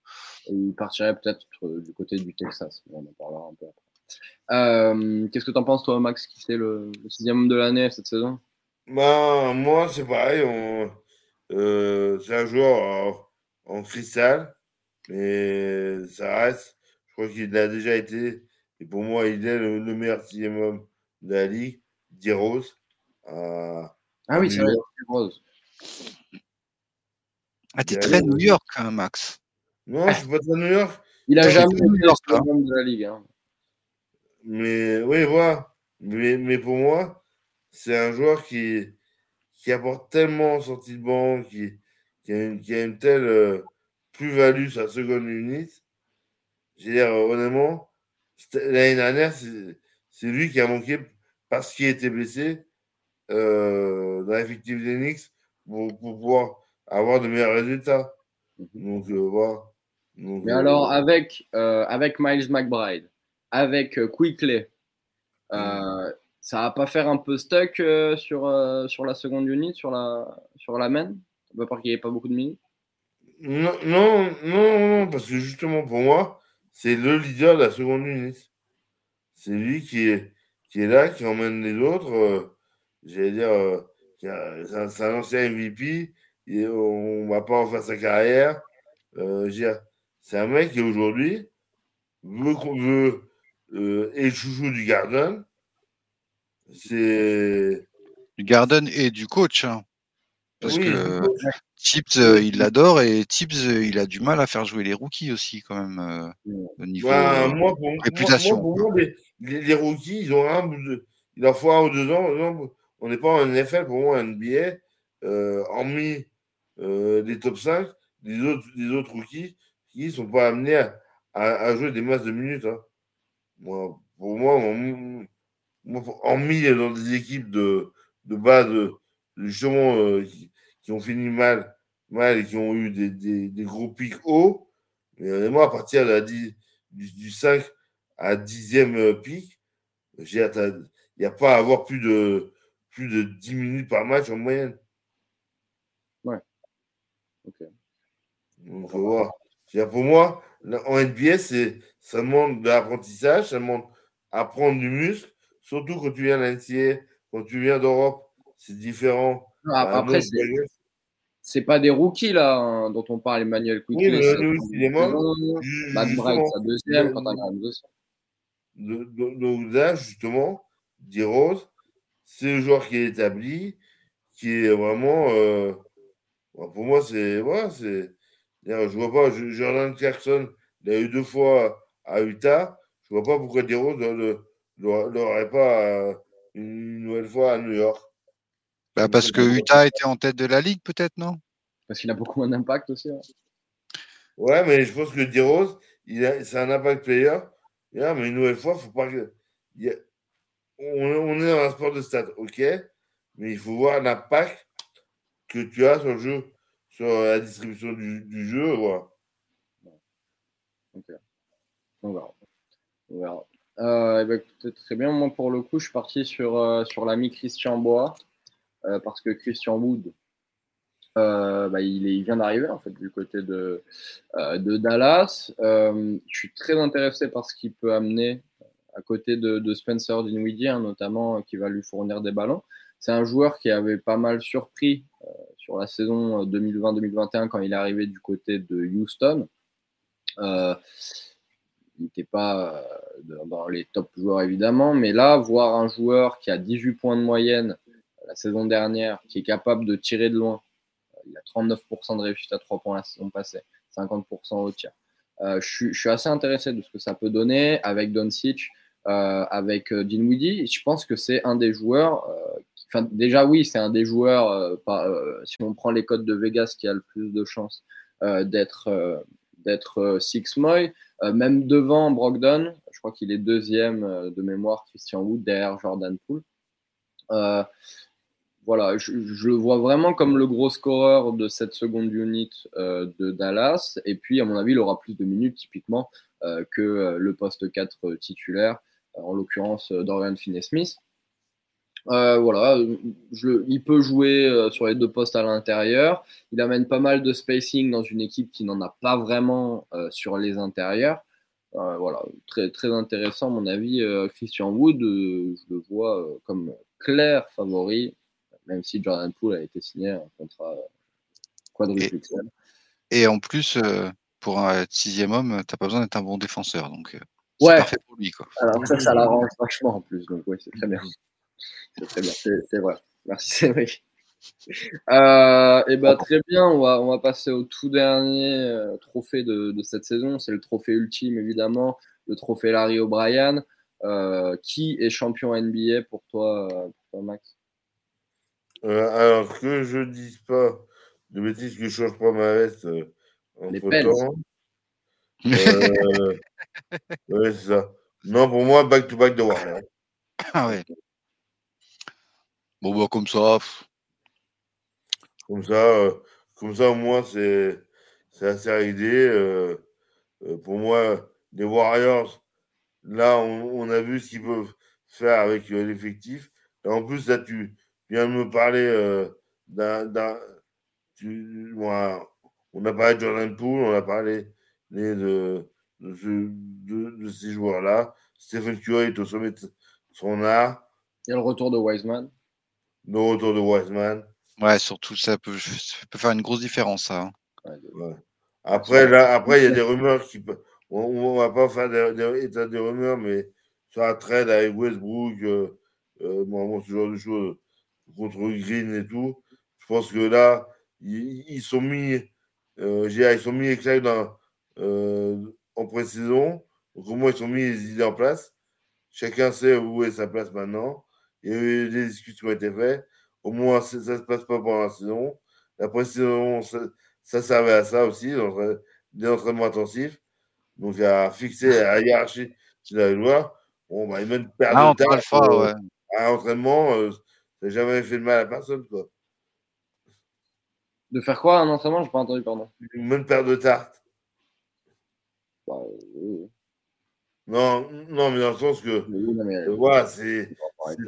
Et il partirait peut-être du côté du Texas. On en parlera un peu après. Euh, Qu'est-ce que tu en penses, toi, Max, qui c'est le, le, sixième homme de l'année cette saison? Bah, Moi, c'est pareil. Euh, c'est un joueur en, en, cristal, mais ça reste. Je crois qu'il a déjà été, et pour moi, il est le, le meilleur sixième homme de la ligue, D-Rose. Euh, ah oui, c'est vrai, D-Rose. Ah, t'es très New York, hein, Max. Non, je suis pas très New York. Il a jamais été le sixième homme de la ligue. Hein. Mais oui, voilà. Mais, mais pour moi, c'est un joueur qui, qui apporte tellement en sortie de banc, qui, qui, a, une, qui a une telle euh, plus-value sa seconde unité. Je veux dire, honnêtement, l'année dernière, c'est lui qui a manqué parce qu'il était blessé euh, dans l'effectif d'Enix pour, pour pouvoir avoir de meilleurs résultats. Donc, euh, voilà. Donc, Mais alors, avec, euh, avec Miles McBride, avec euh, Quickly, euh, ça va pas faire un peu stuck euh, sur, sur la seconde unit, sur la, sur la main Pas parce qu'il n'y avait pas beaucoup de minutes? Non, non, non, non, parce que justement, pour moi, c'est le leader de la seconde unité. C'est lui qui est, qui est là, qui emmène les autres. Euh, J'allais dire, euh, c'est un, ancien MVP. Et on va pas en faire sa carrière. Euh, c'est un mec qui aujourd'hui veut, veut euh, et chouchou du Garden. C'est. Du Garden et du coach. Hein. Parce oui, que Tips, euh, il l'adore et Tips, euh, il a du mal à faire jouer les rookies aussi, quand même, euh, au niveau bah, moi, pour, réputation. Moi, pour moi, les, rookies, ils ont un ou deux, il leur faut un ou deux ans. Non, on n'est pas en NFL, pour moi, en NBA, hormis les top 5, les autres, les autres rookies qui ne sont pas amenés à, à, à, jouer des masses de minutes. Hein. Moi, pour moi, on, moi, hormis dans des équipes de, de base, de, justement, euh, qui, qui, ont fini mal, mal et qui ont eu des, des, des gros pics hauts, mais moi, à partir de la 10, du, du, 5 à 10e pic, il n'y a pas à avoir plus de, plus de 10 minutes par match en moyenne. Ouais. Ok. Donc, faut voir. Pour moi, en NBA, ça demande de l'apprentissage, ça demande apprendre du muscle, surtout quand tu viens d'NCA, quand tu viens d'Europe, c'est différent. Non, après, c'est pas des rookies là hein, dont on parle, Emmanuel Quickly. Oui, cinéma. Matt Bright, sa deuxième, quand. Donc là, justement, D-Rose, c'est le joueur qui est établi, qui est vraiment. Euh, pour moi, c'est. Ouais, c'est. Je vois pas, Jordan Clarkson, il a eu deux fois à Utah. Je vois pas pourquoi D-Rose ne l'aurait pas une nouvelle fois à New York. Bah parce que Utah était en tête de la ligue, peut-être, non? Parce qu'il a beaucoup moins d'impact aussi. Ouais. ouais, mais je pense que D-Rose, c'est un impact player. Mais une nouvelle fois, faut pas que. A... On, on, est dans un sport de stats, ok, mais il faut voir l'impact que tu as sur le jeu, sur la distribution du, du jeu. Voilà. Ok. On verra. On verra. Euh, bah, écoutez, très bien. Moi, pour le coup, je suis parti sur, euh, sur l'ami Christian Bois, euh, parce que Christian Wood, bah, il, vient d'arriver, en fait, du côté de, de Dallas. je suis très intéressé par ce qu'il peut amener à côté de, Spencer Dinwiddie, hein, notamment, qui va lui fournir des ballons. C'est un joueur qui avait pas mal surpris sur la saison 2020-2021 quand il est arrivé du côté de Houston. Euh, il n'était pas dans les top joueurs évidemment, mais là, voir un joueur qui a 18 points de moyenne la saison dernière, qui est capable de tirer de loin, il a 39% de réussite à 3 points la saison passée, 50% au tir. Euh, je, suis assez intéressé de ce que ça peut donner avec Doncic, euh, avec Dinwiddie. Je pense que c'est un des joueurs, euh, enfin, déjà oui, c'est un des joueurs, si on prend les codes de Vegas, qui a le plus de chances d'être Six Moy, euh, même devant Brogdon. Je crois qu'il est deuxième de mémoire, Christian Wood, derrière Jordan Poole. Voilà, je, le vois vraiment comme le gros scoreur de cette seconde unit de Dallas. Et puis, à mon avis, il aura plus de minutes typiquement que le poste 4 titulaire, en l'occurrence Dorian Finney-Smith. Euh, voilà, il peut jouer euh, sur les deux postes à l'intérieur. Il amène pas mal de spacing dans une équipe qui n'en a pas vraiment euh, sur les intérieurs. voilà, très, très intéressant, à mon avis. Christian Wood, je le vois comme clair favori, même si Jordan Poole a été signé un contrat quadruple. Et, et, en plus, pour un sixième homme, tu n'as pas besoin d'être un bon défenseur. Donc, c'est parfait pour lui. Quoi. Alors, ça, ça l'arrange vachement en plus. Donc, oui, c'est très bien. C'est très bien, c'est vrai. Merci Cédric. Euh, et ben très bien, on va, on va passer au tout dernier euh, trophée de, de, cette saison. C'est le trophée ultime, évidemment, le trophée Larry O'Brien. Euh, qui est champion NBA pour toi, pour toi Max? Alors que je dise pas de bêtises que je change pas ma veste entre Les temps. ouais, c'est ça. Non, pour moi, back to back de Warner. Ah ouais. Bon, bah, comme ça. Comme ça, euh, comme ça, au moins, c'est assez. Euh, euh, pour moi, les Warriors, là, on, a vu ce qu'ils peuvent faire avec l'effectif. Et en plus, là, tu viens de me parler d'un. on a parlé de Jordan Poole, on a parlé de, de, ces joueurs-là. Stephen Curry est au sommet de son art. Il y a le retour de Wiseman le retour de Wiseman. Ouais, surtout ça peut, peut faire une grosse différence, ça. Hein. Après, là, après, il y a des rumeurs qui peuvent. On, ne va pas faire des, états de rumeurs, mais sur un trade avec Westbrook, euh, euh, ce genre de choses, contre Green et tout, je pense que là, ils, sont mis, euh, ils sont mis exact dans, euh, en pré-saison. Donc, au moins, ils sont mis les idées en place. Chacun sait où est sa place maintenant. Il y a eu des discussions qui ont été faites. Au moins, ça ne se passe pas pendant la saison. La pré-saison, ça, servait à ça aussi, des entraînements intensifs. Donc, à fixer la hiérarchie de la loi. Bon, bah, même une perte ah, de temps euh, à l'entraînement, euh, n'a jamais fait de mal à personne. Quoi. De faire quoi un entraînement Je n'ai pas entendu, pardon. Une bonne paire de tartes. Bah, non, non, mais dans le sens que, voilà, c'est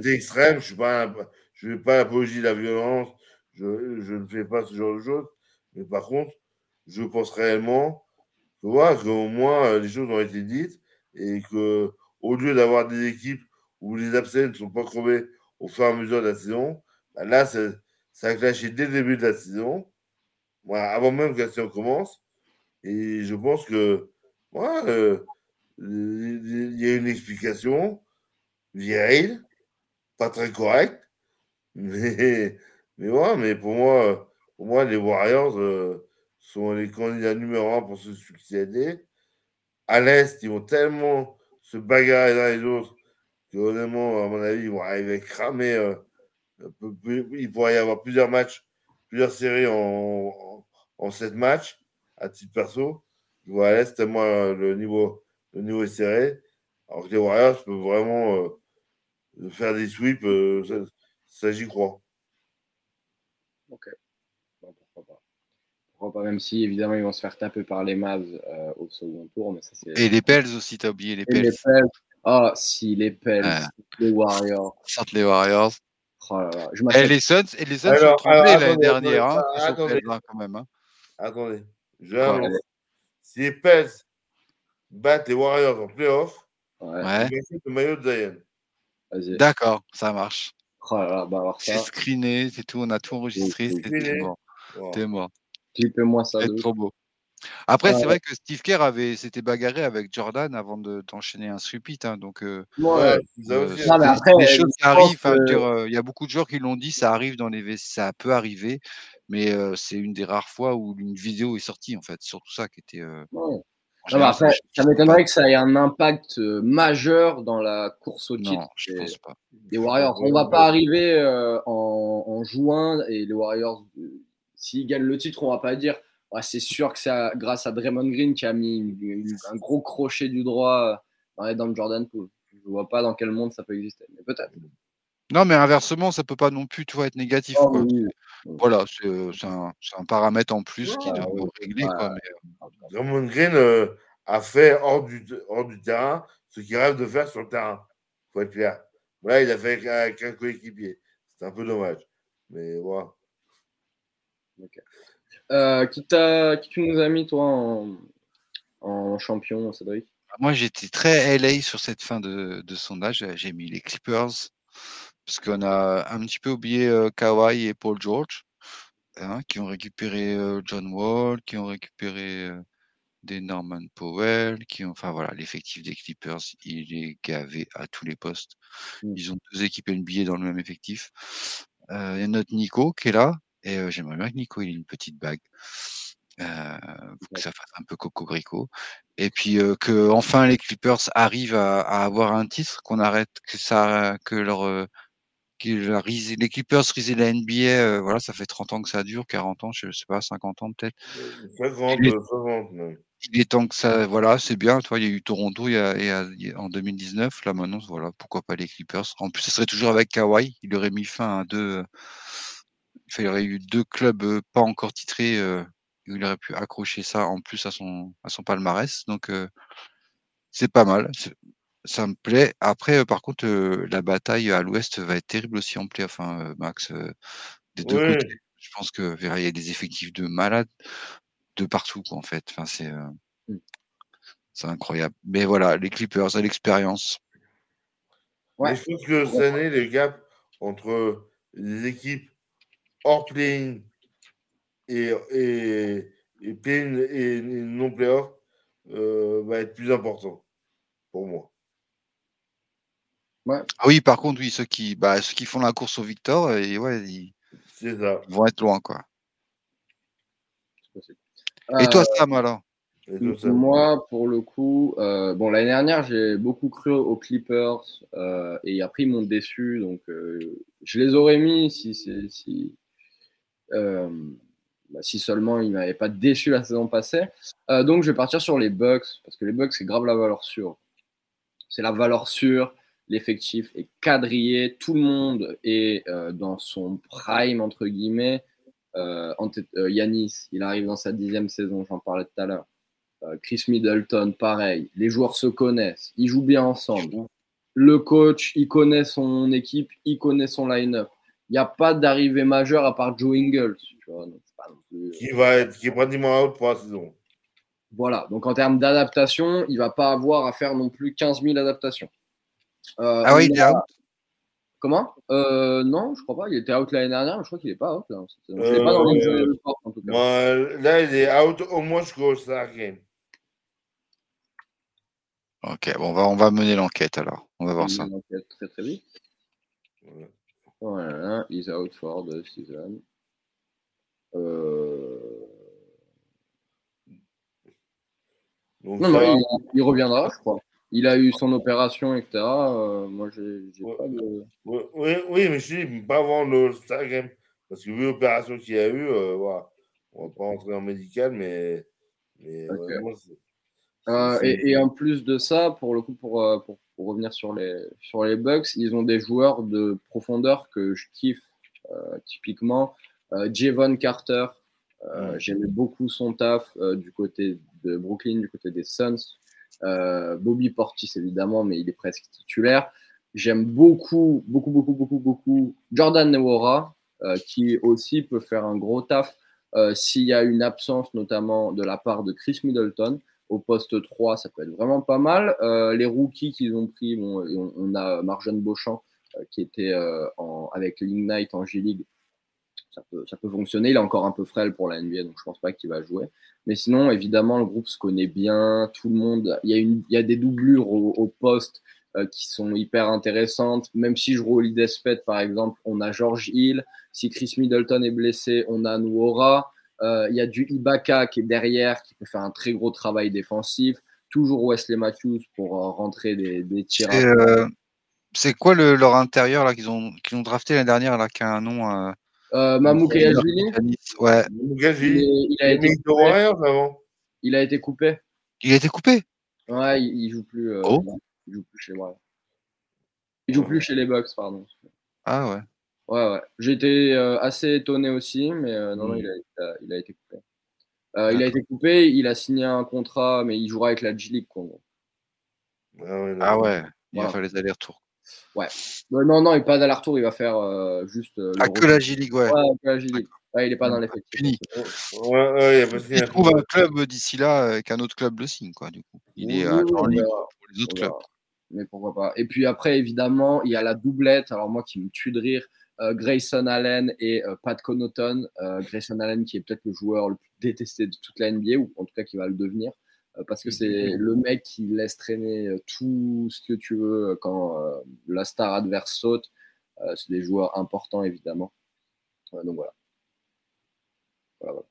extrême. Je ne fais pas l'apologie de la violence. Je, je, ne fais pas ce genre de choses. Mais par contre, je pense réellement que voilà, qu'au moins euh, les choses ont été dites et que au lieu d'avoir des équipes où les absents ne sont pas crevés au fur et à mesure de la saison, bah là, ça, a clashé dès le début de la saison, avant même que la saison commence. Et je pense que voilà, euh, il y a une explication vieille, pas très correcte, mais, mais, mais pour moi, pour moi, les Warriors euh, sont les candidats numéro un pour se succéder. À l'Est, ils vont tellement se bagarrer dans les autres que honnêtement, à mon avis, ils vont arriver à cramer. Euh, il pourrait y avoir plusieurs matchs, plusieurs séries en, en, sept matchs à titre perso. Je vois à l'Est tellement le niveau le niveau est serré. Alors que les Warriors peuvent vraiment euh, faire des sweeps, euh, ça, j'y crois. Ok. pourquoi pas. Pourquoi pas, même si évidemment ils vont se faire taper par les Mavs euh, au second tour. Mais ça, Et les Pels aussi, t'as oublié les Pels. Ah, si, les Pels, les Warriors. Sortent les Warriors. Oh là là. Je et les Suns, et les Suns sont trompés l'année dernière. Hein, attendez, hein, quand même. Hein. attendez. Je si les Pels battre les Warriors en playoff, ouais. le maillot de Zion. D'accord, ça marche. Oh là bah c'est screené, c'est tout, on a tout enregistré, c'est mort. T'es mort. Clippez-moi ça. C'est trop beau. Après, c'est vrai que Steve Kerr avait s'était bagarré avec Jordan avant d'enchaîner un repeat. Hein, donc, euh, ouais, euh, non, mais après, choses. Euh, il y a beaucoup de joueurs qui l'ont dit, ça arrive dans les ça peut arriver, mais euh, c'est une des rares fois où une vidéo est sortie en fait. Surtout ça qui était. Ouais ça m'étonnerait que ça ait un impact majeur dans la course au titre des, Warriors. On va pas arriver en, juin et les Warriors, s'ils gagnent le titre, on va pas dire c'est sûr que c'est grâce à Draymond Green qui a mis un gros crochet du droit dans Jordan Poole. Je vois pas dans quel monde ça peut exister, mais peut-être. Non, mais inversement, ça peut pas non plus, tu vois, être négatif. Oh, quoi. oui. Voilà, c'est euh, c'est un, paramètre en plus qui doit régler. Quoi, Ouais. mais, euh, Draymond Green euh, a fait hors du, hors du terrain ce qu'il rêve de faire sur le terrain. faut être clair. Là, il a fait avec, avec un coéquipier. C'est un peu dommage. Mais voilà. Euh, qui, tu nous as mis, toi, en, en champion, Cédric? Moi, j'étais très LA sur cette fin de, de sondage. J'ai mis les Clippers parce qu'on a un petit peu oublié euh, Kawhi et Paul George hein, qui ont récupéré euh, John Wall, qui ont récupéré des Norman Powell, qui ont, enfin voilà, l'effectif des Clippers, il est gavé à tous les postes. Mm. Ils ont deux équipes NBA dans le même effectif. Il y a notre Nico qui est là, et euh, j'aimerais bien que Nico il ait une petite bague. Euh, pour que ça fasse un peu coco-brico. Et puis euh, que enfin les Clippers arrivent à, à avoir un titre, qu'on arrête, que ça, que leur, euh, que la rise- les Clippers risaient la NBA, euh, voilà, ça fait 30 ans que ça dure, 40 ans, je sais pas, 50 ans peut-être. 50, Il est- 60 même. Il est temps que ça, voilà, c'est bien. Toi, il y a eu Toronto il y a, il y a- il y a- en 2019. Là maintenant, voilà, pourquoi pas les Clippers? En plus, ce serait toujours avec Kawhi. Il aurait mis fin à deux. Il aurait eu deux clubs pas encore titrés. euh, où il aurait pu accrocher ça en plus à son à son palmarès. Donc euh, c'est pas mal. Ça me plaît. Après, euh, par contre, euh, la bataille à l'Ouest va être terrible aussi en play. Enfin, euh, Max, euh, des deux côtés. Je pense que il y a des effectifs de malades de partout, quoi, en fait. Enfin, c'est euh, Mm. c'est incroyable. Mais voilà, les Clippers à l'expérience. Ouais. Je pense que cette année, le gap entre les équipes hors playing et, et, et play-in et, et non playoff euh, va être plus important pour moi. Ah oui, par contre, oui, ceux qui, bah, ceux qui font la course au Victor, et ouais, ils vont être loin, quoi. Et toi, Sam, alors? Moi, pour le coup, euh, bon, l'année dernière, j'ai beaucoup cru aux Clippers euh, et après, ils m'ont déçu. Donc, euh, je les aurais mis si, si, si, bah, si seulement ils ne m'avaient pas déçu la saison passée. Euh, donc, je vais partir sur les Bucks parce que les Bucks, c'est grave la valeur sûre. C'est la valeur sûre. L'effectif est quadrillé. Tout le monde est euh, dans son prime, entre guillemets. Euh, euh, Yanis, il arrive dans sa dixième saison, j'en parlais tout à l'heure. Euh, Chris Middleton, pareil. Les joueurs se connaissent, ils jouent bien ensemble. Le coach, il connaît son équipe, il connaît son line-up. Il n'y a pas d'arrivée majeure à part Joe Ingles. Tu vois, donc c'est pas non plus, euh, Qui, va être, qui est pratiquement out pour la saison. Voilà, donc en termes d'adaptation, il va pas avoir à faire non plus 15 000 adaptations. Euh, Ah oui, il est out Comment? Euh, Non, je crois pas. Il était out l'année dernière, mais je crois qu'il est pas out. Là. Je l'ai pas dans les Euh, jeux report, en tout cas. Moi, là, il est out au moins jusqu'au Star Game. Ok, bon, on va, on va mener l'enquête, alors. On va voir ça. Très très vite. Voilà. Voilà, he's out for the season. Euh... Donc, Non, il, il reviendra, je crois. Il a eu son opération, etc. Euh, moi, j'ai Ouais. pas de. oui, oui, oui, mais je dis pas avant le Star Game. Parce que vu l'opération qu'il a eu, euh, voilà. on va pas rentrer en médical, mais. mais. Euh, et, et en plus de ça, pour le coup, pour, euh, pour, pour revenir sur les, sur les Bucks, ils ont des joueurs de profondeur que je kiffe. Euh, typiquement, euh, Javon Carter, euh, j'aimais beaucoup son taf du côté de Brooklyn, du côté des Suns. Bobby Portis, évidemment, mais il est presque titulaire. J'aime beaucoup, beaucoup, beaucoup, beaucoup, beaucoup Jordan Newora, qui aussi peut faire un gros taf s'il y a une absence, notamment de la part de Chris Middleton au poste 3, ça peut être vraiment pas mal. Euh, les rookies qu'ils ont pris, bon, on, a Marjane Beauchamp euh, qui était euh, avec l'Ignite en G-League. Ça peut, ça peut fonctionner. Il est encore un peu frêle pour la NBA, donc je pense pas qu'il va jouer. Mais sinon, évidemment, le groupe se connaît bien. Tout le monde, il y a, une, il y a des doublures au, poste qui sont hyper intéressantes. Même si je roule Idespet, par exemple, on a George Hill. Si Chris Middleton est blessé, on a Nuora. Euh, Il y a du Ibaka qui est derrière, qui peut faire un très gros travail défensif. Toujours Wesley Matthews pour euh, rentrer des, des tirs. Et, euh, c'est quoi le, leur intérieur là qu'ils ont, qu'ils ont drafté l'année dernière là, qui a un nom euh, Euh, Mamou Kayashvili, Giannis Ouais, il, a été coupé. Avant. Il a été coupé. il a été coupé? Ouais, il, il joue plus. euh, Oh. Il joue plus chez moi. Il joue plus chez les Bucks, pardon. Ah ouais. Ouais, ouais. J'ai été euh, assez étonné aussi, mais euh, non, non, Mm. il a, il a- il a été coupé. Euh, il a été coupé, il a signé un contrat, mais il jouera avec la G League. quoi. Ah ouais, Ah ouais. Il Voilà. va faire les allers-retours. Euh, non, non, il n'est pas d'aller-retour, il va faire euh, juste. euh, le Ah, que la G-League, ouais. Ouais, que la G League. Ouais, il n'est pas dans l'effectif. Fini. Ouais, ouais, Il trouve un club d'ici là euh, qu'un autre club le signe, quoi, du coup. Il Oui, est oui, en verra. pour les autres clubs. Mais pourquoi pas. Et puis après, évidemment, il y a la doublette. Alors moi qui me tue de rire, Grayson Allen et euh, Pat Connaughton. Euh, Grayson Allen qui est peut-être le joueur le plus détesté de toute la NBA, ou en tout cas qui va le devenir. euh, parce que c'est le mec qui laisse traîner euh, tout ce que tu veux euh, quand euh, la star adverse saute. Euh, c'est des joueurs importants, évidemment. Euh, donc voilà. Voilà, voilà.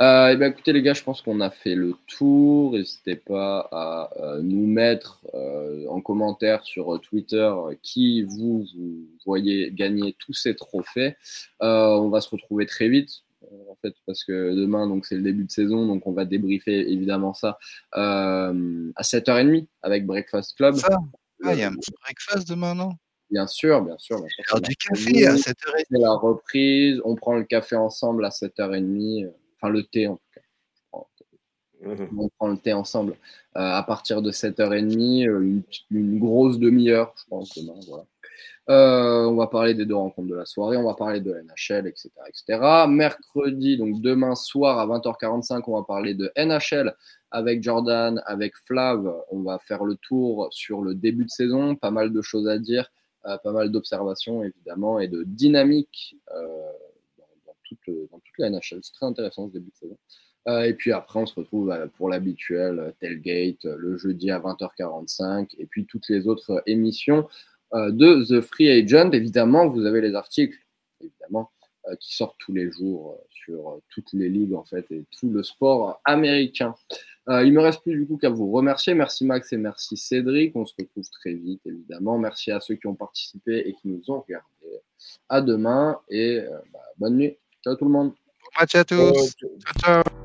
Euh, eh ben, écoutez les gars, je pense qu'on a fait le tour. N'hésitez pas à euh, nous mettre euh, en commentaire sur Twitter euh, qui vous, vous voyez gagner tous ces trophées. On va se retrouver très vite. En fait, parce que demain, donc c'est le début de saison, donc on va débriefer évidemment ça à 7h30 avec Breakfast Club. Ça Ah, il y a un petit breakfast demain, non? Bien sûr, bien sûr. bien sûr. Alors, du café à 7h30. C'est la reprise. On prend le café ensemble à 7h30. Enfin, le thé en tout cas. Mhm. on prend le thé ensemble euh, à partir de 7h30, euh, une, une grosse demi-heure, je pense, demain. Voilà. Euh, on va parler des deux rencontres de la soirée, on va parler de NHL, etc. etc. Mercredi, donc demain soir à 20h45, on va parler de NHL avec Jordan, avec Flav. On va faire le tour sur le début de saison, pas mal de choses à dire, euh, pas mal d'observations évidemment et de dynamique toute, dans toute la NHL. C'est très intéressant ce début de saison. Euh, et puis après, on se retrouve euh, pour l'habituel euh, Tailgate euh, le jeudi à 20h45 et puis toutes les autres euh, émissions euh, de The Free Agent. Évidemment, vous avez les articles, évidemment, euh, qui sortent tous les jours euh, sur euh, toutes les ligues en fait et tout le sport américain. Euh, il me reste plus du coup qu'à vous remercier. Merci Max et merci Cédric. On se retrouve très vite évidemment. Merci à ceux qui ont participé et qui nous ont regardés. À demain et euh, bah, bonne nuit. Ciao tout le monde. Bon match à tous. Ciao, ciao.